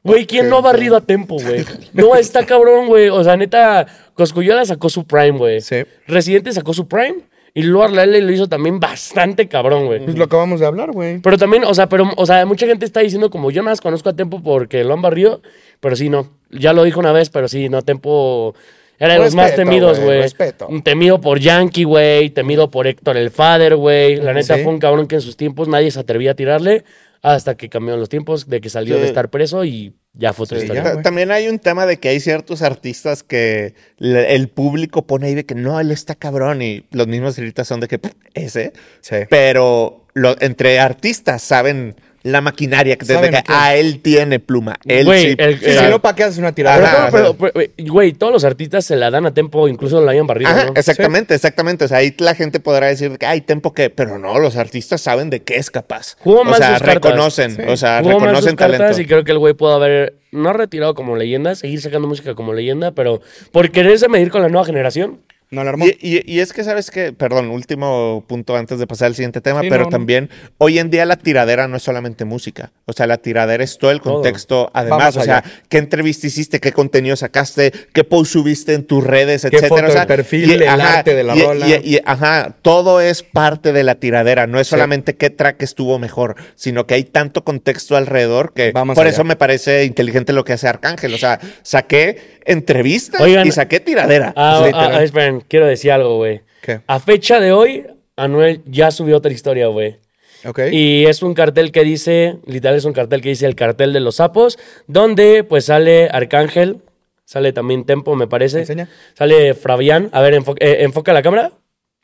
Güey, ¿quién no ha barrido a tempo, güey? No, está cabrón, güey. O sea, neta, Coscuyola sacó su prime, güey. Sí. Residente sacó su prime. Y Luar Lele lo hizo también bastante cabrón, güey. Pues lo acabamos de hablar, güey. Pero también, o sea, pero, o sea, mucha gente está diciendo como yo nada más conozco a Tempo porque lo han barrido, pero sí, no. Ya lo dijo una vez, pero sí, no, Tempo era de los más Respeto, temidos, güey, güey. respeto. Temido por Yankee, güey, temido por Héctor el Father, güey. La neta Sí. fue un cabrón que en sus tiempos nadie se atrevía a tirarle hasta que cambiaron los tiempos de que salió Sí. de estar preso y ya fue otra Sí, historia. ya. También hay un tema de que hay ciertos artistas que le- el público pone ahí de que no, él está cabrón y los mismos ahorita son de que "Pff, ese. Sí. Pero lo- entre artistas saben la maquinaria que, Saben que ah, él tiene pluma. Él Güey, sí. el- Sí, el- si no, ¿para qué haces una Pero, pero- pero, güey, güey, todos los artistas se la dan a Tempo, incluso lo hayan barrido, Ajá, ¿no? exactamente, exactamente. O sea, ahí la gente podrá decir que hay tempo que, pero no, los artistas saben de qué es capaz. Jugó o sea, reconocen, Sí. o sea, Jugó reconocen cartas talento. y creo que el güey pudo haber no retirado como leyenda, seguir sacando música como leyenda, pero por quererse medir con la nueva generación. No la armó. Y, y- y es que, ¿sabes que Perdón, último punto antes de pasar al siguiente tema, Sí, pero no, no. también hoy en día la tiradera no es solamente música. O sea, la tiradera es todo el Todo. contexto. Además, Vamos o sea, qué entrevista hiciste, qué contenido sacaste, qué post subiste en tus redes, Qué etcétera. foto O sea, de perfil, el arte de la y- rola. y- y- ajá, todo es parte de la tiradera. No es Sí. solamente qué track estuvo mejor, sino que hay tanto contexto alrededor que Vamos por allá. eso me parece inteligente lo que hace Arcángel. O sea, saqué entrevistas Oigan, y saqué tiradera. Ah, literal. ah, esperen, quiero decir algo, güey. ¿Qué? A fecha de hoy, Anuel ya subió otra historia, güey. Ok. Y es un cartel que dice, literal es un cartel que dice el cartel de los sapos, donde pues sale Arcángel, sale también Tempo, me parece. Enseña. Sale Fabián. A ver, enfo- eh, enfoca la cámara.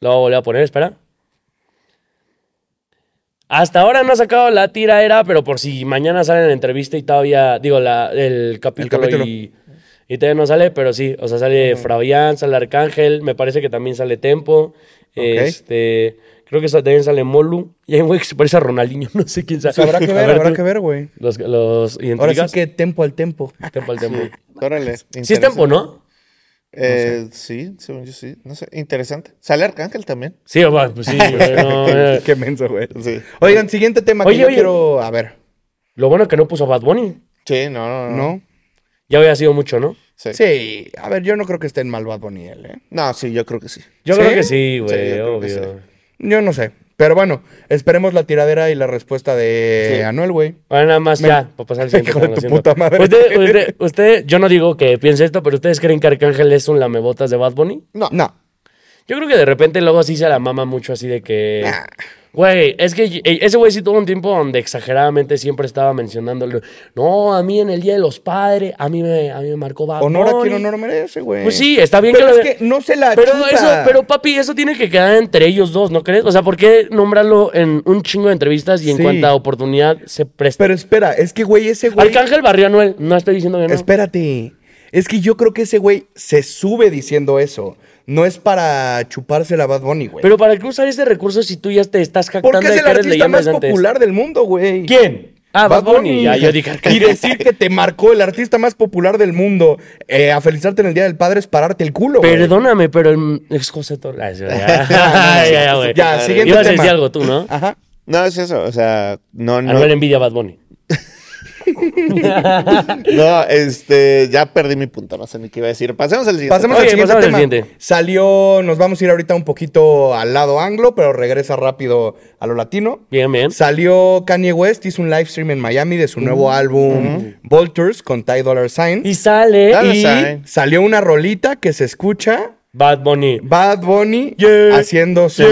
Lo voy a volver a poner, espera. Hasta ahora no ha sacado la tiraera, pero por si mañana sale en la entrevista y todavía, digo, la, el capítulo, capítulo. Y, y todavía no sale, pero sí, o sea, sale Fabián, sale Arcángel, me parece que también sale Tempo, este, creo que también sale Molu, y hay un güey que se parece a Ronaldinho, no sé quién sabe. Pues habrá que ver, habrá tú, que ver, güey. Los, los Ahora sí que tempo al tempo. Tempo al Tempo. Órale. Sí es Tempo, ¿no? Eh, sí, según yo sí. No sé, interesante. Sale Arcángel también. Sí, bueno, pues sí. güey, no, eh. Qué menso, güey. Sí. Oigan, siguiente tema Oye, que yo oye. quiero. A ver. Lo bueno que no puso Bad Bunny. Sí, no, no, no. ¿No? Ya había sido mucho, ¿no? Sí. Sí. A ver, yo no creo que esté en mal Bad Bunny él, ¿eh? No, sí, yo creo que sí. Yo ¿Sí? creo que sí, güey, Sí, yo obvio. Yo no sé. Pero bueno, esperemos la tiradera y la respuesta de Sí. Anuel, güey. Ahora nada más Me- ya, para pasar al siguiente Hijo de tu puta madre. Usted, usted, usted- yo no digo que piense esto, pero ¿ustedes creen que Arcángel es un lamebotas de Bad Bunny? No. No. Yo creo que de repente luego sí se la mama mucho así de que... Nah. Güey, es que ese güey sí tuvo un tiempo donde exageradamente siempre estaba mencionando... No, a mí en el Día de los Padres, a mí me, a mí me marcó Bad Honor a Bunny". quien honor merece, güey. Pues sí, está bien Pero que lo... es que no se la Pero chuta. eso, pero papi, eso tiene que quedar entre ellos dos, ¿no crees? O sea, ¿por qué nombrarlo en un chingo de entrevistas y en Sí. cuanta oportunidad se presta? Pero espera, es que, güey, ese güey... Arcángel barrió a Anuel, no estoy diciendo que no. Espérate. Es que yo creo que ese güey se sube diciendo eso. No es para chuparse la Bad Bunny, güey. Pero ¿para qué usar ese recurso si tú ya te estás jactando Porque es de el que eres artista más antes? popular del mundo, güey. ¿Quién? Ah, Bad Bunny. Ya, yo dije Y decir que te marcó el artista más popular del mundo eh, a felicitarte en el Día del Padre es pararte el culo, güey. Perdóname, pero el ex José Torres. Ya, ya, ya, güey. Ya, siguiente Ibas a tema. decir algo tú, ¿no? Ajá. No, es eso, o sea, no, no. Anuel envidia a Bad Bunny. No, este, ya perdí mi punto, no sé ni qué iba a decir. Pasemos al siguiente. Pasemos Oye, al siguiente pasamos al siguiente. Salió, nos vamos a ir ahorita un poquito al lado anglo, pero regresa rápido a lo latino. Bien, bien. Salió Kanye West, hizo un live stream en Miami de su nuevo álbum Vultures con Ty Dollar Sign. Y sale Dollar Y Sign. salió una rolita que se escucha Bad Bunny. Bad Bunny Yeah. haciendo yeah,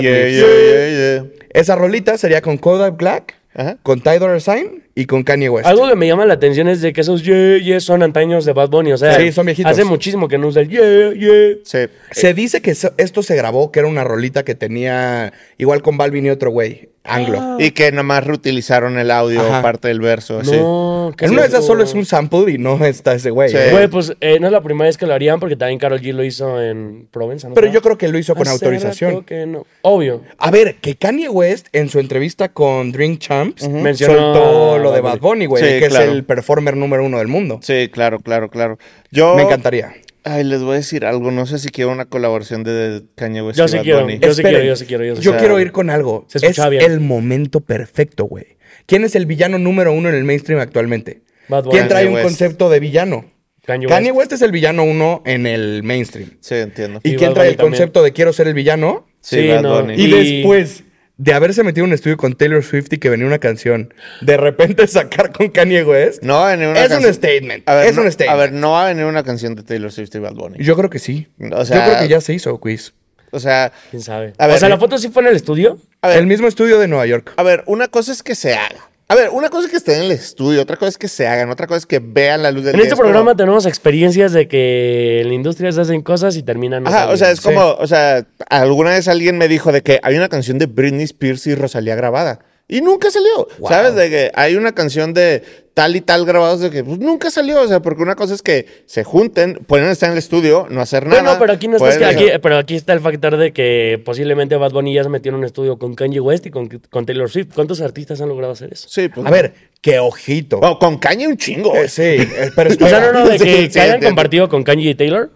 yeah, yeah. Esa rolita sería con Kodak Black, Ajá. con Ty Dollar Sign y con Kanye West. Algo que me llama la atención es de que esos yeah, yeah son antaños de Bad Bunny. O sea, Sí, son viejitos. hace muchísimo que no usa el yeah, yeah. Sí. Se dice que esto se grabó, que era una rolita que tenía igual con Balvin y otro güey, Anglo. Y que nomás reutilizaron el audio, Ajá. parte del verso. así. No, ¿qué En una de esas solo es un sample y no está ese güey. Sí. ¿eh? Güey, pues eh, no es la primera vez que lo harían porque también Carol G lo hizo en Provenza, ¿no? Pero yo creo que lo hizo con Hace autorización. que no. Obvio. A ver, que Kanye West en su entrevista con Drink Champs Mencionó soltó lo de Bad Bunny, güey, Sí, que claro. es el performer número uno del mundo. Sí, claro, claro, claro. Yo. Me encantaría. Ay, les voy a decir algo. No sé si quiero una colaboración de Kanye West Yo y sí Bad quiero. Bunny. Yo sí quiero, yo sí quiero, yo sí Yo quiero. quiero ir con algo. Se Es escuchaba bien. el momento perfecto, güey. ¿Quién es el villano número uno en el mainstream actualmente? Bad Bunny. ¿Quién trae Kanye un West. concepto de villano? Kanye West. Kanye West es el villano uno en el mainstream. Sí, entiendo. ¿Y, Y quién Bad trae Bunny el también. concepto de quiero ser el villano? Sí, Sí, Bad no. Bunny. Y, Y- después de haberse metido en un estudio con Taylor Swift y que venía una canción, de repente sacar con Kanye West. No va a venir una Es un statement, A ver, es no, un statement. A ver, no va a venir una canción de Taylor Swift y Bad Bunny. Yo creo que sí. O sea- Yo creo que ya se hizo, quiz. O sea, ¿Quién sabe? A ver, o sea, eh, la foto sí fue en el estudio. a ver, El mismo estudio de Nueva York. a ver, una cosa es que se haga. A ver, una cosa es que esté en el estudio, otra cosa es que se hagan, otra cosa es que vean la luz del En día. este Es como- programa tenemos experiencias de que en la industria se hacen cosas y terminan. no Ajá, o sea, es Sí. como, o sea, alguna vez alguien me dijo de que hay una canción de Britney Spears y Rosalía grabada. Y nunca salió. Wow. ¿Sabes? De que hay una canción de tal y tal grabados de que pues, nunca salió. O sea, porque una cosa es que se junten, pueden estar en el estudio, no hacer nada. Bueno, pero aquí no está, pueden- es que aquí, pero aquí está el factor de que posiblemente Bad Bunny ya se metió en un estudio con Kanye West y con, con Taylor Swift. ¿Cuántos artistas han logrado hacer eso? Sí, pues. A ver, qué ojito. Bueno, con Kanye un chingo. Eh, sí, eh, pero O sea, espera. no, no, de Sí, que, sí, hayan entiendo. compartido con Kanye y Taylor.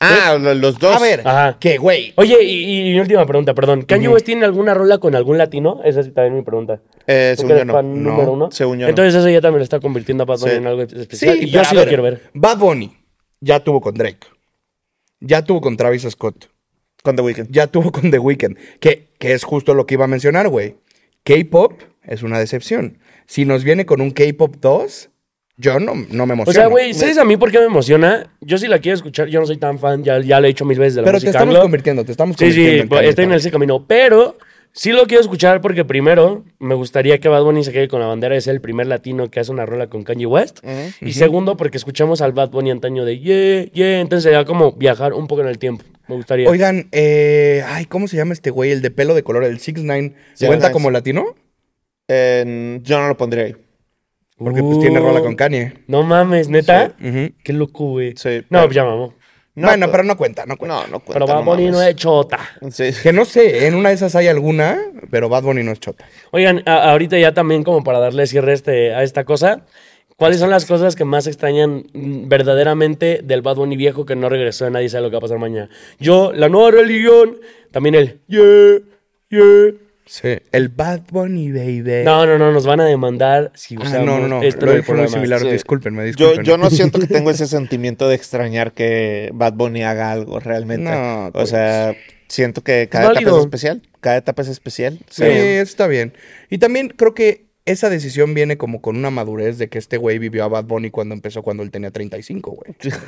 Ah, lo- los dos. A ver, Ajá. que güey. Oye, y, y mi última pregunta, perdón. ¿Kanye West tiene alguna rola con algún latino? Esa sí también es mi pregunta. Eh, ¿Tú según que yo no. fan No, número uno? según yo no. Entonces eso ya también lo está convirtiendo a Bad Bunny Sí. en algo Sí, especial. y yo sí lo quiero ver. Bad Bunny ya tuvo con Drake. Ya tuvo con Travis Scott. Con The Weeknd. Ya tuvo con The Weeknd. Que, que es justo lo que iba a mencionar, güey. K-pop es una decepción. Si nos viene con un K-pop 2, yo no, no me emociono. O sea, güey, ¿sabes a mí por qué me emociona? Yo sí la quiero escuchar, yo no soy tan fan, ya, ya lo he dicho mil veces de la Pero te música estamos anglo. convirtiendo, te estamos Sí, convirtiendo. sí, en pues, estoy en ese camino. Pero sí lo quiero escuchar porque primero me gustaría que Bad Bunny se quede con la bandera de ser el primer latino que hace una rola con Kanye West. Y segundo, porque escuchamos al Bad Bunny antaño de yeah, yeah. Entonces sería como viajar un poco en el tiempo. Me gustaría. Oigan, eh, ay, ¿cómo se llama este güey? El de pelo de color, el 6ix9ine. Sí, ¿Cuenta nice. como latino? Eh, yo no lo pondría ahí. Porque pues tiene rola con Kanye. No mames, neta. Ujú. Qué loco, güey. Sí, no, pero- pues ya mamó. No, bueno, pero- pero no cuenta, no cuenta. No, no cuenta. Pero Bad no Bunny no mames. es chota. Sí. Que no sé, en una de esas hay alguna, pero Bad Bunny no es chota. Oigan, a- ahorita ya también como para darle cierre a este, a esta cosa, ¿cuáles son las cosas que más extrañan mm, verdaderamente del Bad Bunny viejo que no regresó y nadie sabe lo que va a pasar mañana? Yo, la nueva religión, también el yeah, yeah. Sí. El Bad Bunny, baby. No, no, no, nos van a demandar si Ah, usamos no, no, no. esto Lo dije muy similar. Sí. Discúlpenme, Yo, discúlpenme. yo no siento que tengo ese sentimiento de extrañar que Bad Bunny haga algo realmente. No, o pues. sea, siento que cada etapa es especial. Cada etapa es especial. Sí, está bien. Y también creo que esa decisión viene como con una madurez de que este güey vivió a Bad Bunny cuando empezó, cuando él tenía 35, güey.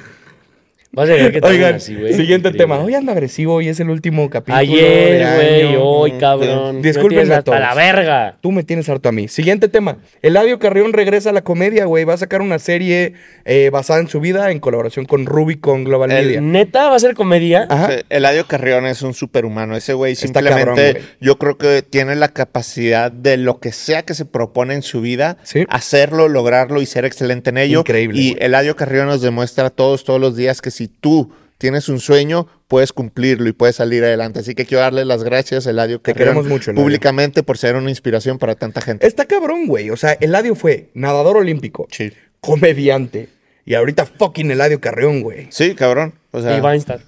Vas a ver que Oigan, así, güey. siguiente Increíble. tema. Hoy ando agresivo y es el último capítulo. Ayer, güey, hoy, cabrón. Tienes a hasta la verga. Tú me tienes harto a mí. Siguiente tema. Eladio Carrión regresa a la comedia, güey. Va a sacar una serie eh, basada en su vida en colaboración con Rubicon Global El- Media. ¿Neta va a ser comedia? Ajá. Sí, Eladio Carrión es un superhumano. Ese güey Está simplemente, cabrón, güey. yo creo que tiene la capacidad de lo que sea que se propone en su vida, Sí. hacerlo, lograrlo y ser excelente en ello. Increíble, Y güey. Eladio Carrión nos demuestra a todos, todos los días que si tú tienes un sueño, puedes cumplirlo y puedes salir adelante. Así que quiero darle las gracias a Eladio Te Carrión queremos mucho, Eladio. públicamente por ser una inspiración para tanta gente. Está cabrón, güey. O sea, Eladio fue nadador olímpico, Sí. comediante. Y ahorita fucking Eladio Carrión, güey. Sí, cabrón. O sea, Y Weinstein.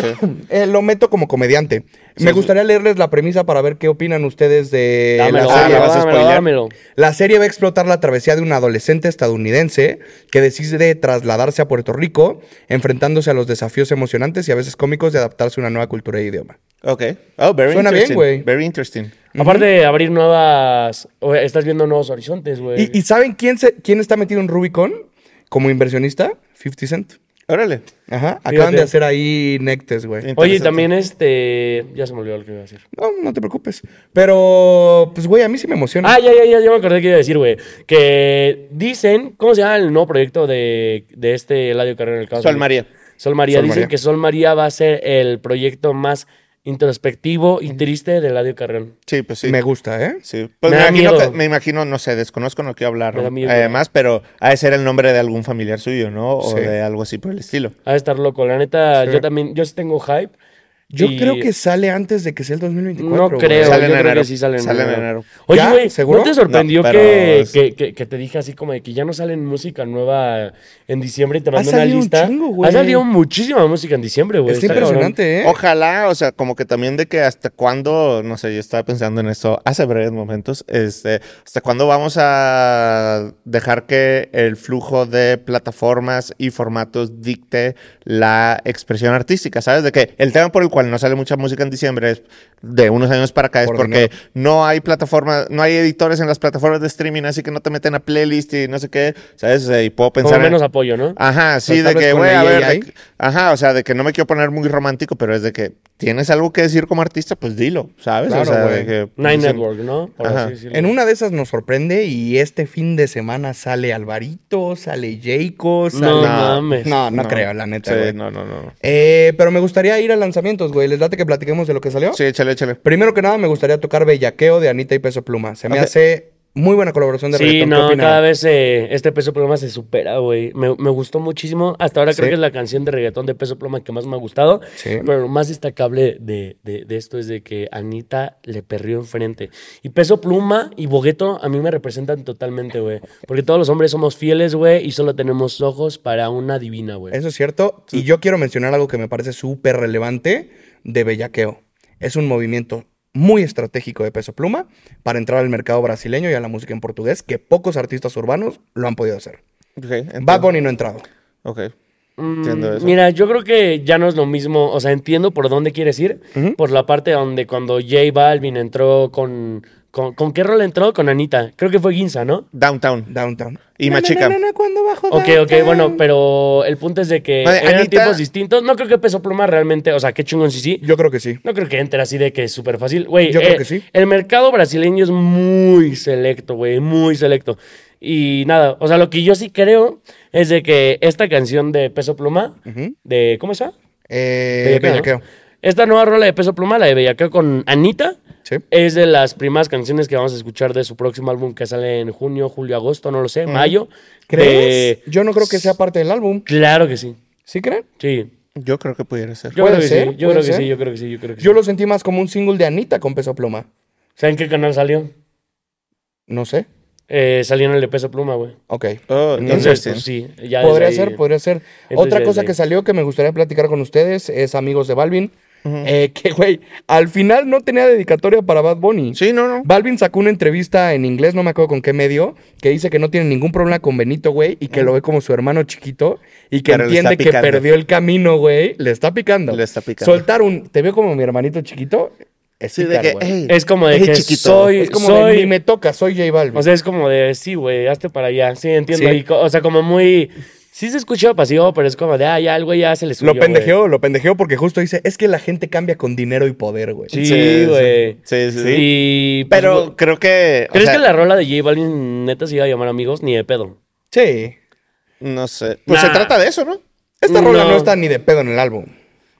Eh, lo meto como comediante. Me gustaría leerles la premisa para ver qué opinan ustedes de Dámelo, la serie. ¿la vas a dámelo, spoilear? dámelo. La serie va a explotar la travesía de un adolescente estadounidense que decide trasladarse a Puerto Rico, enfrentándose a los desafíos emocionantes y a veces cómicos de adaptarse a una nueva cultura y idioma. Ok. Oh, very Suena bien, interesting. güey. Very interesting. Aparte de abrir nuevas. Estás viendo nuevos horizontes, güey. ¿Y, y saben quién, se, quién está metido en Rubicon como inversionista? 50 Cent. Órale. Ajá. Acaban Fíjate. de hacer ahí Nectes, güey. Oye, también este. Ya se me olvidó lo que iba a decir. No, no te preocupes. Pero, pues, güey, a mí sí me emociona. Ah, ya, ya, ya, ya me acordé que iba a decir, güey. Que dicen, ¿cómo se llama el nuevo proyecto de, de este Eladio Carrera en el caso? Sol María. Sol María. Sol dicen María. que Sol María va a ser el proyecto más introspectivo y triste de Eladio Carrión. Sí, pues sí. Me gusta, ¿eh? Sí, pues Me me, da imagino, miedo. que- me imagino, no sé, desconozco, no quiero hablar Me da miedo. además, pero ha de ser el nombre de algún familiar suyo, ¿no? O Sí. de algo así por el estilo. Ha de estar loco. La neta, Sí. yo también, yo sí tengo hype. Yo y- creo que sale antes de que sea el 2024. No creo, Sale yo en creo enero. que sí sale en Sale en enero. enero. Oye, güey, ¿Seguro? ¿no te sorprendió No, que, es- que, que- que te dije así como de que ya no sale música nueva en diciembre y te mandé una salido un lista? chingo, güey. ha salido muchísima música en diciembre, güey. Está Está cabrón. impresionante, ¿eh? Ojalá, o sea, como que también de que hasta cuándo, no sé, yo estaba pensando en esto hace breves momentos, este, hasta cuándo vamos a dejar que el flujo de plataformas y formatos dicte la expresión artística, ¿sabes? De que el tema por el cual no sale mucha música en diciembre es de unos años para acá, es Por porque dinero. no hay plataformas, no hay editores en las plataformas de streaming, así que no te meten a playlist y no sé qué, ¿sabes? Y puedo Como pensar en- menos apoyo, ¿no? Ajá, sí, de que, güey, a ver, de ajá, o sea, de que no me quiero poner muy romántico, pero es de que tienes algo que decir como artista, pues dilo, ¿sabes? Claro, o sea, que, Nine dicen- Network, ¿no? Por Ajá. así decirlo. En una de esas nos sorprende y este fin de semana sale Alvarito, sale Jayco, sale... No mames. No, no, creo, la neta, Sí, güey. no, no, no. Eh, pero me gustaría ir a lanzamientos, güey. ¿Les late que platiquemos de lo que salió? Sí, échale, échale. Primero que nada, me gustaría tocar Bellaqueo de Anita y Peso Pluma. Se me hace muy buena colaboración de Sí, reggaetón. ¿Qué no, cada vez eh, este Peso Pluma se supera, güey. Me, me gustó muchísimo. Hasta ahora creo Sí. que es la canción de reggaetón de Peso Pluma que más me ha gustado. Sí. Pero lo más destacable de, de- de esto es de que Anita le perrió enfrente. Y Peso Pluma y Bogueto a mí me representan totalmente, güey. Porque todos los hombres somos fieles, güey, y solo tenemos ojos para una divina, güey. Eso es cierto. Y yo quiero mencionar algo que me parece súper relevante de Bellaqueo. Es un movimiento muy estratégico de Peso Pluma para entrar al mercado brasileño y a la música en portugués que pocos artistas urbanos lo han podido hacer. Ok, entiendo. Bad Bunny no ha entrado. Ok. Mm, Entiendo eso. Mira, yo creo que ya no es lo mismo. O sea, entiendo por dónde quieres ir. Por la parte donde cuando J Balvin entró con, con. ¿Con qué rol entró? Con Anita. Creo que fue Ginza, ¿no? Downtown. Downtown. Y Machica. na, na, na, cuando bajo Ok, ok, Downtown. bueno, pero el punto es de que Oye, eran Anita- tiempos distintos. No creo que Peso Pluma realmente, o sea, qué chingón sí sí. Yo creo que sí. No creo que entre así de que es súper fácil. Güey, Yo creo eh, que sí. El mercado brasileño es muy selecto, güey, muy selecto. Y nada, o sea, lo que yo sí creo es de que esta canción de Peso Pluma, de, ¿cómo se llama? Eh, Bellaqueo, ¿no? Bellaqueo. Esta nueva rola de Peso Pluma, la de Bellaqueo con Anita, Sí. es de las primeras canciones que vamos a escuchar de su próximo álbum que sale en junio, julio, agosto, no lo sé, mayo. ¿Crees? De- Yo no creo que sea parte del álbum. Claro que sí. ¿Sí creen? Sí. Yo creo que pudiera ser. Yo Puede creo que ser, sí, yo creo que ser. sí, yo creo que sí, yo creo que sí. Yo lo sentí más como un single de Anita con Peso Pluma. ¿Saben qué canal salió? No sé. Eh, salió en el de Peso Pluma, güey. Ok. Oh, Entonces, pues sí. Ya Podría ser, podría ser. Entonces, Otra cosa que salió que me gustaría platicar con ustedes es Amigos de Balvin. Eh, que, güey, al final no tenía dedicatoria para Bad Bunny. Sí, no, no. Balvin sacó una entrevista en inglés, no me acuerdo con qué medio, que dice que no tiene ningún problema con Benito, güey, y que lo ve como su hermano chiquito y que Pero entiende que perdió el camino, güey. Le está picando. Le está picando. Soltar un, te veo como mi hermanito chiquito. Es Sí, de que, güey. "Ey, Es como de que chiquito". soy, Es como soy, de, ni me toca, soy J Balvin. o sea, es como de, sí, güey, hazte para allá, sí, entiendo, Sí. y co- o sea, como muy, Sí se escucha pasivo, pero es como de, ah, ya, el güey ya se le subió, Lo pendejeó, lo pendejeó porque justo dice, es que la gente cambia con dinero y poder, güey. Sí, güey. sí, sí, sí. Y, pues, Pero creo que. o ¿Crees sea, que la rola de J Balvin neta se iba a llamar amigos? Ni de pedo. Sí. No sé. Pues Nah. se trata de eso, ¿no? Esta rola No. no está ni de pedo en el álbum.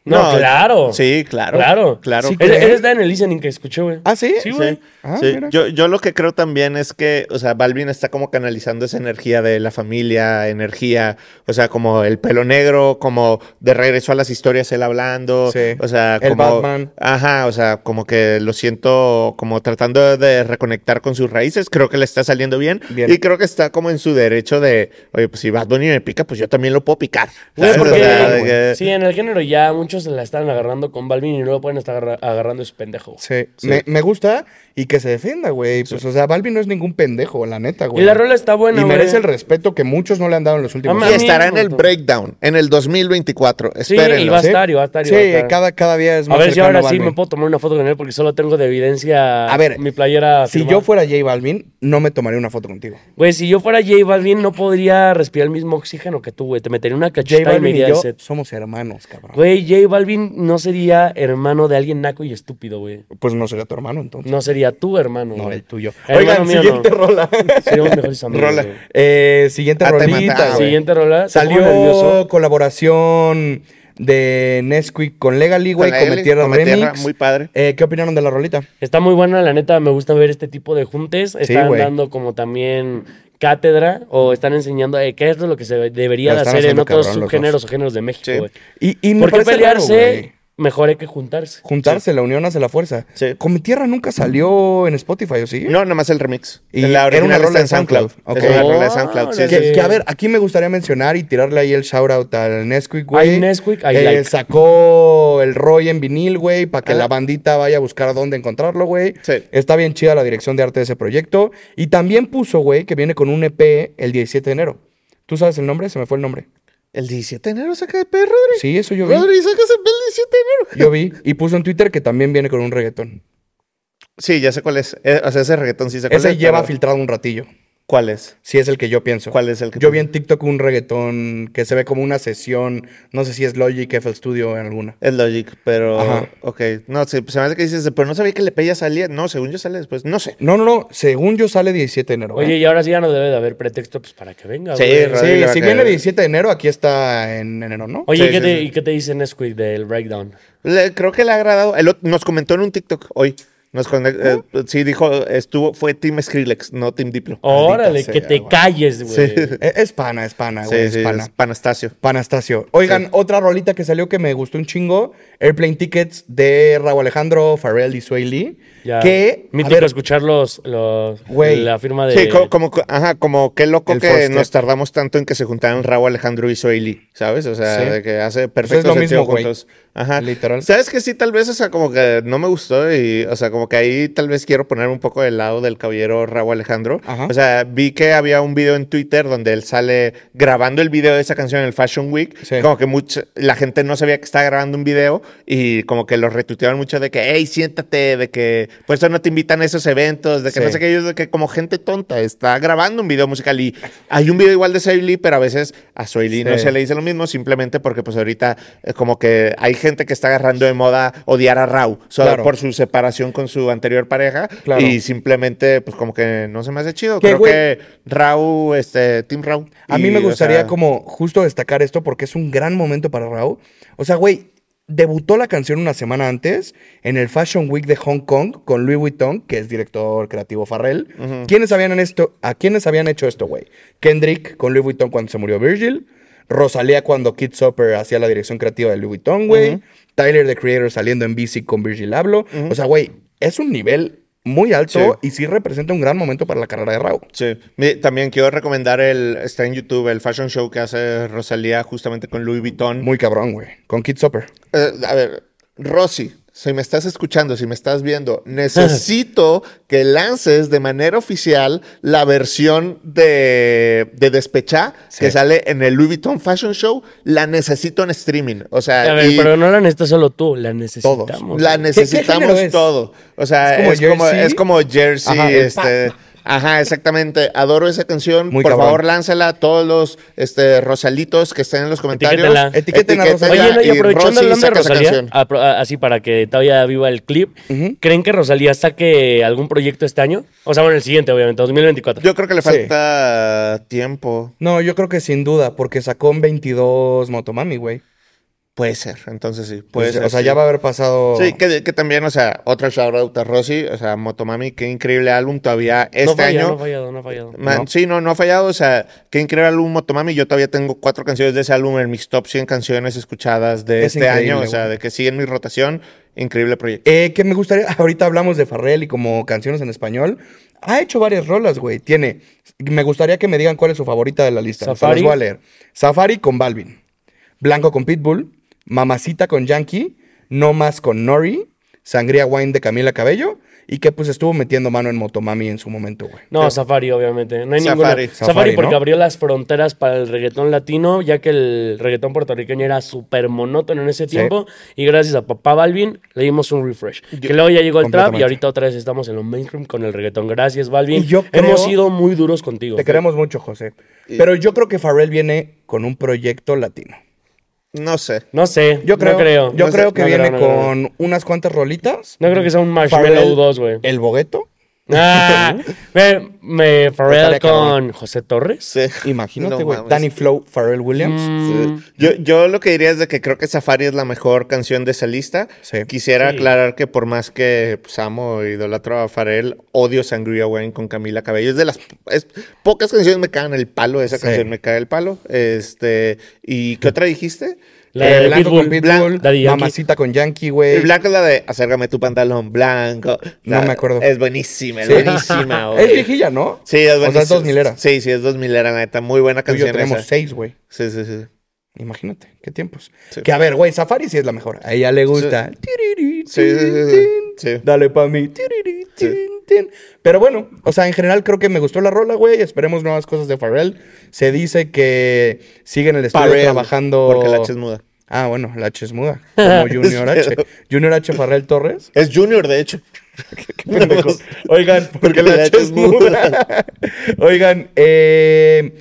No, claro. Sí, claro. Claro. Claro. Sí, Él, está en el listening que escuché, güey. ¿Ah, sí? Sí, güey. Sí, Ah, sí. Yo, yo lo que creo también es que, o sea, Balvin está como canalizando esa energía de la familia, energía, o sea, como el pelo negro, como de regreso a las historias él hablando, Sí. o sea, El como... Batman. Ajá, o sea, como que lo siento como tratando de reconectar con sus raíces, creo que le está saliendo bien, Bien. y creo que está como en su derecho de, oye, pues si Bad Bunny me pica, pues yo también lo puedo picar. Güey, ¿sabes? O porque sea, de que- sí, en el género ya muchos se la están agarrando con Balvin y no lo pueden estar agarra- agarrando ese pendejo. Sí. Sí. Me, me gusta y que se defienda, güey. Pues, o sea, Balvin no es ningún pendejo, la neta, güey. Y la rola está buena, Y güey. merece el respeto que muchos no le han dado en los últimos A Y años. estará en el breakdown, en el 2024, Sí, espérenlo. y va a ¿sí? estar, y va a estar, y Sí, va a estar. cada, cada día es A más ver si ahora sí Balvin. me puedo tomar una foto con él porque solo tengo de evidencia A ver, mi playera. Si firmada. yo fuera J Balvin, no me tomaría una foto contigo. Güey, si yo fuera J Balvin no podría respirar el mismo oxígeno que tú, güey. Te metería una J cacheta y me Balvin y yo set. somos hermanos, cabrón. Güey, J Balvin no sería hermano de alguien naco y estúpido, güey. Pues no sería tu hermano, entonces. No sería tu hermano. No, güey. el tuyo. Oigan, mío, siguiente no. rola. Seríamos mejores amigos. Rola. güey. Eh, siguiente Ah, rolita, güey. Siguiente rola. ¿te pongo Salió colaboración de Nesquik con Legally, güey, Con Tierra Remix. muy padre. Eh, ¿Qué opinaron de la rolita? Está muy buena, la neta, me gusta ver este tipo de juntes. Están güey. dando como también cátedra o están enseñando eh, qué es lo que se debería de hacer en otros subgéneros dos. o géneros de México, Sí. güey. Y, y me ¿Por qué raro, pelearse? güey. Mejor hay que juntarse. Juntarse, la unión hace la fuerza. Sí. Come Tierra nunca salió en Spotify, ¿o sí? No, nada más el remix. Y la era una rola de en SoundCloud. SoundCloud. Es Ok. una rola de SoundCloud. Sí, Que, sí. que, a ver, aquí me gustaría mencionar y tirarle ahí el shout out al Nesquik, güey. Nesquik, I Eh, like. Sacó el Roy en vinil, güey, para que Ah. la bandita vaya a buscar dónde encontrarlo, güey. Sí. Está bien chida la dirección de arte de ese proyecto. Y también puso, güey, que viene con un EP el 17 de enero. ¿Tú sabes el nombre? Se me fue el nombre. ¿El 17 de enero saca de P, Rodri? Sí, eso yo vi. Rodri, sacas el 17 de enero. Yo vi. Y puso en Twitter que también viene con un reggaetón. Sí, ya sé cuál es. Eh, o sea, ese reggaetón sí cuál Ese es. lleva pero- filtrado un ratillo. ¿Cuál es? Sí, es el que yo pienso. ¿Cuál es el que Yo vi en TikTok un reggaetón que se ve como una sesión. No sé si es Logic, FL Studio en alguna. Es Logic, pero. Ajá. Ok. No, sí, pues se me hace que dices, pero no sabía que EP ya salía. No, según yo sale después. No sé. No, no, no. Según yo sale 17 de enero. Oye, ¿eh? y ahora sí ya no debe de haber pretexto pues, para que venga, Sí, güey. Sí, le si caer. viene 17 de enero, aquí está en enero, ¿no? Oye, Sí, ¿y, qué sí, te, sí. ¿y qué te dice Nesquik del breakdown? Le- creo que le ha agradado. El nos comentó en un TikTok hoy. Nos con- eh, sí, dijo, estuvo, fue Team Skrillex, no Team Diplo. Órale, sea, que te güey. calles, güey. Sí. Es, es pana, es pana, güey. Sí, es sí, pana. es Panastasio. Panastasio. Oigan, otra rolita que salió que me gustó un chingo. Airplane Tickets de Raúl Alejandro, Pharrell y Sway Lee. Ya. Que, a Mítico ver, escuchar los, los Güey. la firma de Sí, co- como, ajá, como qué loco El que nos tardamos tanto en que se juntaran Raúl Alejandro y Soili, ¿sabes? O sea, Sí. de que hace Pues perfecto es lo sentido güey. juntos. Ajá. Literal. ¿Sabes que sí? Tal vez, o sea, como que no me gustó y, o sea, como que ahí tal vez quiero poner un poco del lado del caballero Raúl Alejandro. Ajá. O sea, vi que había un video en Twitter donde él sale grabando el video de esa canción en el Fashion Week. Sí. Como que mucha, la gente no sabía que estaba grabando un video y como que lo retuiteaban mucho de que, hey, siéntate, de que por eso no te invitan a esos eventos, de que Sí. no sé qué, de que como gente tonta está grabando un video musical y hay un video igual de Soy Lee, pero a veces a Soy Lee no Sí. se le dice lo mismo simplemente porque pues ahorita es como que hay gente que está agarrando de moda odiar a Rau solo Claro. por su separación con su anterior pareja Claro. y simplemente pues como que no se me hace chido. Creo güey, que Rau, este, Team Rau. A Y, mí me o gustaría sea, como justo destacar esto porque es un gran momento para Raúl. O sea, güey, debutó la canción una semana antes en el Fashion Week de Hong Kong con Louis Vuitton, que es director creativo Farrell. ¿Quiénes habían en esto, ¿A quiénes habían hecho esto, güey? Kendrick con Louis Vuitton cuando se murió Virgil. Rosalía cuando Kid Soper hacía la dirección creativa de Louis Vuitton, güey. Tyler, the Creator, saliendo en bici con Virgil Abloh. O sea, güey, es un nivel muy alto y sí representa un gran momento para la carrera de Raúl. Sí. También quiero recomendar el, está en YouTube, el fashion show que hace Rosalía justamente con Louis Vuitton. Muy cabrón, güey. Con Kid Soper. Eh, a ver, Rosy, si me estás escuchando, si me estás viendo, necesito que lances de manera oficial la versión de, de Despechá Sí. que sale en el Louis Vuitton Fashion Show. La necesito en streaming. O sea, A ver, y pero no la necesitas solo tú, la necesitamos. la ¿Qué- qué necesitamos todo. O sea, ¿Es como es como, jersey? es como jersey, Ajá, este, Ajá, exactamente. Adoro esa canción. Muy Por cabrón. favor, lánzala a todos los este, Rosalitos que estén en los comentarios. Etiquétenla. Etiqueten a Etiquétenla Oye, no, y aprovechando el nombre de Rosalía, canción. apro- a- así para que todavía viva el clip, ¿creen que Rosalía saque algún proyecto este año? O sea, bueno, el siguiente, obviamente, 2024. Yo creo que le Sí. falta tiempo. No, yo creo que sin duda, porque sacó en 22 Motomami, güey. Puede ser, entonces sí. Puede Pues, ser, o sea, sí. ya va a haber pasado. Sí, que, que también, o sea, otro shout out a Rosy, o sea, Motomami, qué increíble álbum todavía este no falla, año. no ha fallado, no ha fallado. Man, No. Sí, no, no ha fallado. O sea, qué increíble álbum Motomami. Yo todavía tengo cuatro canciones de ese álbum en mis top 100 canciones escuchadas de Es este año. O sea, de que sigue en mi rotación. Increíble proyecto. Eh, que me gustaría, ahorita hablamos de Farrell y como canciones en español. Ha hecho varias rolas, güey. Tiene, me gustaría que me digan cuál es su favorita de la lista. Se Safari. las voy a leer. Safari con Balvin. Blanco con Pitbull. Mamacita con Yankee. No más con Nori. Sangría Wine de Camila Cabello. Y que pues estuvo metiendo mano en Motomami en su momento, güey. No, Safari, obviamente. No hay Safari. ninguna. Safari, Safari, porque ¿no? abrió las fronteras para el reggaetón latino, ya que el reggaetón puertorriqueño era súper monótono en ese tiempo. Y gracias a papá Balvin le dimos un refresh. que luego ya llegó el trap y ahorita otra vez estamos en lo mainstream con el reggaetón. Gracias, Balvin. Y yo Hemos creo- sido muy duros contigo. Te queremos mucho, José. Pero yo creo que Farrell viene con un proyecto latino. No sé. No sé. Yo creo, no creo. Yo No creo sé, que no viene creo, con unas cuantas rolitas. No creo que sea un Marshmallow Pharrell, 2, güey. El Bogueto. Ah, me, me Estaría cabrón. con José Torres. Sí. Imagínate, No güey. mames. Danny Flow, Pharrell Williams. Mm, Sí. Yo, yo lo que diría es de que creo que Safari es la mejor canción de esa lista. Sí. Quisiera Sí. aclarar que por más que pues, amo e idolatro a Farel, odio Sangria Wine con Camila Cabello. Es de las es- pocas canciones me cagan el palo. Esa Sí. canción me cae el palo. Este, ¿y qué otra dijiste? La Eh, de Blanco Pitbull. con Pitbull. Daddy. Mamacita con Yankee, güey. El blanco es la de acércame tu pantalón blanco. No me acuerdo. Es buenísima, es Sí. buenísima. Es viejilla, ¿no? Sí, es O sea, buenísima. es 2000 era. Sí, sí, es 2000 era, neta. Muy buena Tú y yo canción tenemos esa. seis, güey. Sí, sí, sí. Imagínate, qué tiempos. Sí. Que a ver, güey, Safari sí es la mejor. A ella le gusta. Sí. Dale pa' mí. Pero bueno, o sea, en general creo que me gustó la rola, güey. Esperemos nuevas cosas de Pharrell. Se dice que sigue en el estudio Pharrell, trabajando. Porque la H es muda. Ah, bueno, la H es muda. Como Junior H. Junior H Farrell Torres. Es Junior, de hecho. Pendejo. Oigan, porque la H es muda. muda. Oigan, eh,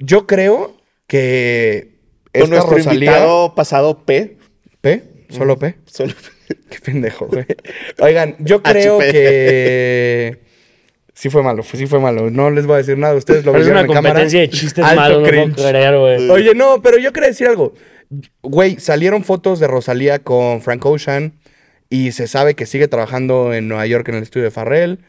yo creo que Con esta nuestro Rosalía... invitado pasado P. ¿P? ¿Solo P? Solo Qué pendejo, güey. Oigan, yo creo HP. que... Sí fue malo, sí fue malo. No les voy a decir nada. Ustedes lo Pero es vieron una en cámara. competencia de chistes Alto malos, cringe. creer, güey. Oye, no, pero yo quería decir algo. Güey, salieron fotos de Rosalía con Frank Ocean y se sabe que sigue trabajando en Nueva York en el estudio de Farrell.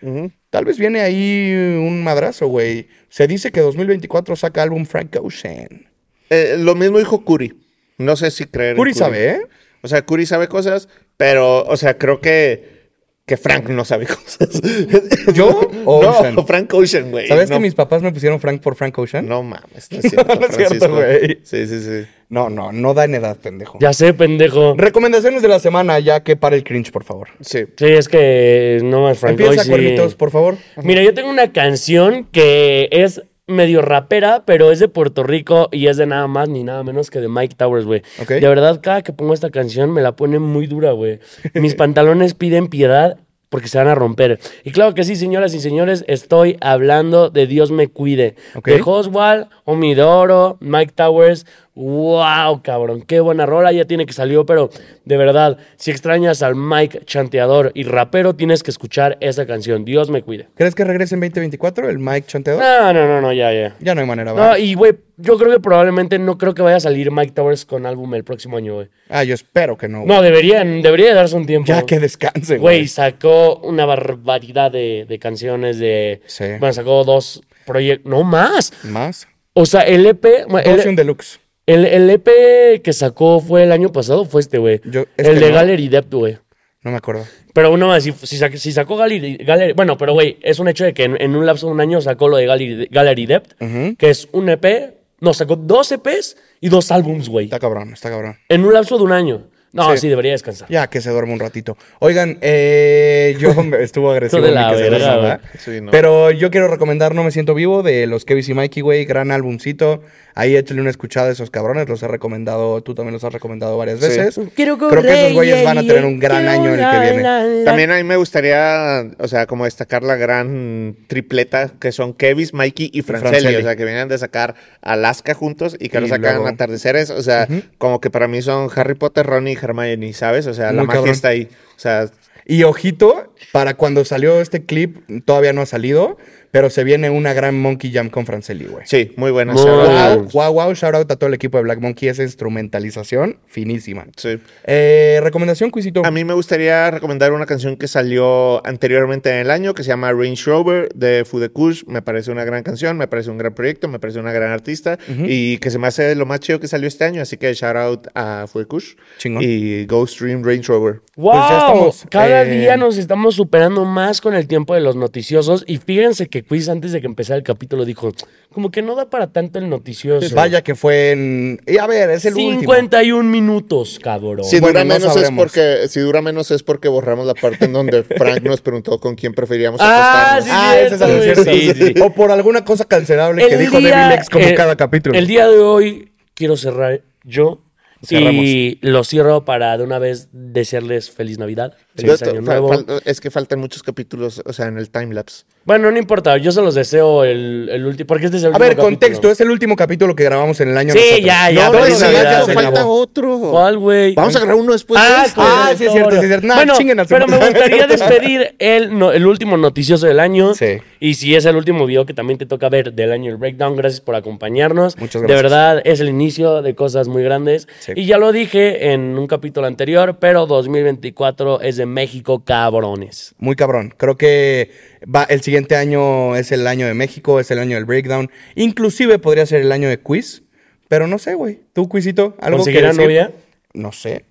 Tal vez viene ahí un madrazo, güey. Se dice que 2024 saca álbum Frank Ocean. Eh, lo mismo dijo Curi. No sé si creer. en Curi sabe, ¿eh? O sea, Curi sabe cosas, pero, o sea, creo que, que Frank no sabe cosas. ¿Yo o Ocean? No, Frank Ocean, güey. ¿Sabes no, que mis papás me pusieron Frank por Frank Ocean? No mames, no es cierto, No es cierto, Francisco. güey. Sí, sí, sí. No, no, no da en edad, pendejo. Ya sé, pendejo. Recomendaciones de la semana, ya que para el cringe, por favor. Sí. Sí, es que no más Frank Empieza, hoy sí. Cuernitos, por favor. Mira, yo tengo una canción que es medio rapera, pero es de Puerto Rico y es de nada más ni nada menos que de Mike Towers, güey. De verdad, cada que pongo esta canción me la pone muy dura, güey. Mis pantalones piden piedad porque se van a romper. Y claro que sí, señoras y señores, estoy hablando de Dios me cuide. De Oswald, Omidoro, Mike Towers. ¡Wow, cabrón! Qué buena rola, ya tiene que salir, pero de verdad, si extrañas al Mike chanteador y rapero, tienes que escuchar esa canción. Dios me cuide. ¿Crees que regrese en 2024 el Mike Chanteador? No, no, no, no, ya, ya. Ya no hay manera, No, ¿verdad? y güey, yo creo que probablemente no creo que vaya a salir Mike Towers con álbum el próximo año, güey. Ah, yo espero que no. güey. No, deberían, debería de darse un tiempo. ya que descanse, Güey, güey. sacó una barbaridad de, de canciones de... Sí. Bueno, sacó dos proyectos, no más. Más. O sea, el EP... Ocean El, Deluxe. El, el EP que sacó fue el año pasado, fue este, güey. Yo- El que de no. Gallery Depth, güey. No me acuerdo. Pero uno más, si, si, sac- si sacó Gallery, Gallery- Bueno, pero güey, es un hecho de que en, en un lapso de un año sacó lo de Gallery, Gallery Depth, Ujú. que es un EP. No, sacó dos EPs y dos álbums, güey. Está cabrón, está cabrón. En un lapso de un año. No, sí, Sí. debería descansar. Ya que se duerme un ratito. Oigan, eh, yo estuvo agresivo. de la verga. Sí, no. Pero yo quiero recomendar No Me Siento Vivo de los Kevin y Mikey, güey. Gran albumcito. Ahí échale una escuchada a esos cabrones. Los he recomendado, tú también los has recomendado varias Sí. veces. Quiero Creo que esos güeyes van a tener un gran año en el que viene. También a mí me gustaría, o sea, como destacar la gran tripleta que son Kevis, Mikey y Francelli, Francelli. o sea, que vienen de sacar Alaska juntos y que Y lo sacan luego- atardeceres, o sea, como que para mí son Harry Potter, Ron y Hermione, ¿sabes? O sea, la Muy magia cabrón. está ahí. O sea, Y ojito, para cuando salió este clip, todavía no ha salido, pero se viene una gran Monkey Jam con Francelli, güey. sí, muy buena. Muy shout out. buena. Wow, wow, wow, shout out a todo el equipo de Black Monkey, esa instrumentalización finísima. Sí. Eh, recomendación, Cuisito. A mí me gustaría recomendar una canción que salió anteriormente en el año, que se llama Range Rover de Fudekush. Me parece una gran canción, me parece un gran proyecto, me parece una gran artista y que se me hace lo más chido que salió este año. Así que shout out a Fudekush Chingón. y Go Stream Range Rover. ¡Wow! Pues ya estamos, Cada eh, día nos estamos superando más con el tiempo de los noticiosos. Y fíjense que Quiz, antes de que empezara el capítulo, dijo: como que no da para tanto el noticioso. Vaya que fue en... Y a ver, es el último. 51 minutos, cabrón. Si Bueno, dura, no menos es porque, si dura menos es porque borramos la parte en donde Frank nos preguntó con quién preferíamos Ah, acostarnos. sí, Ah, ese es el cierto, cierto. güey. Sí, sí, sí. O por alguna cosa cancelable que dijo día- Devil X como eh, cada capítulo. El día de hoy quiero cerrar yo. Cerramos. Y lo cierro para de una vez desearles feliz Navidad, feliz Yo- año nuevo. es que faltan muchos capítulos, o sea, en el timelapse. Bueno, no importa, yo se los deseo el, el último, porque este es el A último ver, contexto, es el último capítulo que grabamos en el año Sí, nosotros. ya, ya, No, ya se se falta acabó. otro. ¿Cuál, güey? Vamos a grabar uno después Ah, de este. Ah, sí es cierto, sí es cierto. Nah, bueno, chinguen a pero me gustaría despedir el, no- el último noticioso del año. Sí. Y si es el último video que también te toca ver del año del Breakdown, gracias por acompañarnos. Muchas De gracias. verdad, es el inicio de cosas muy grandes. Sí. Y ya lo dije en un capítulo anterior, pero 2024 es de México, cabrones. Muy cabrón. Creo que va, el siguiente año es el año de México, es el año del breakdown. Inclusive podría ser el año de quiz. Pero no sé, güey. ¿Tú, Quizito? ¿Algo que ¿Conseguirá novia? No sé.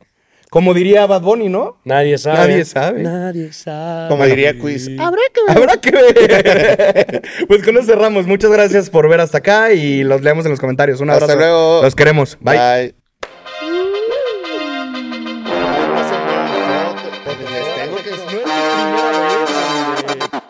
Como diría Bad Bunny, ¿no? Nadie sabe. Nadie sabe. Nadie sabe. Como diría Quiz. Habrá que ver. Habrá que ver. pues con eso cerramos. Muchas gracias por ver hasta acá y los leemos en los comentarios. Un Hasta abrazo. luego. Los queremos. Bye. Bye.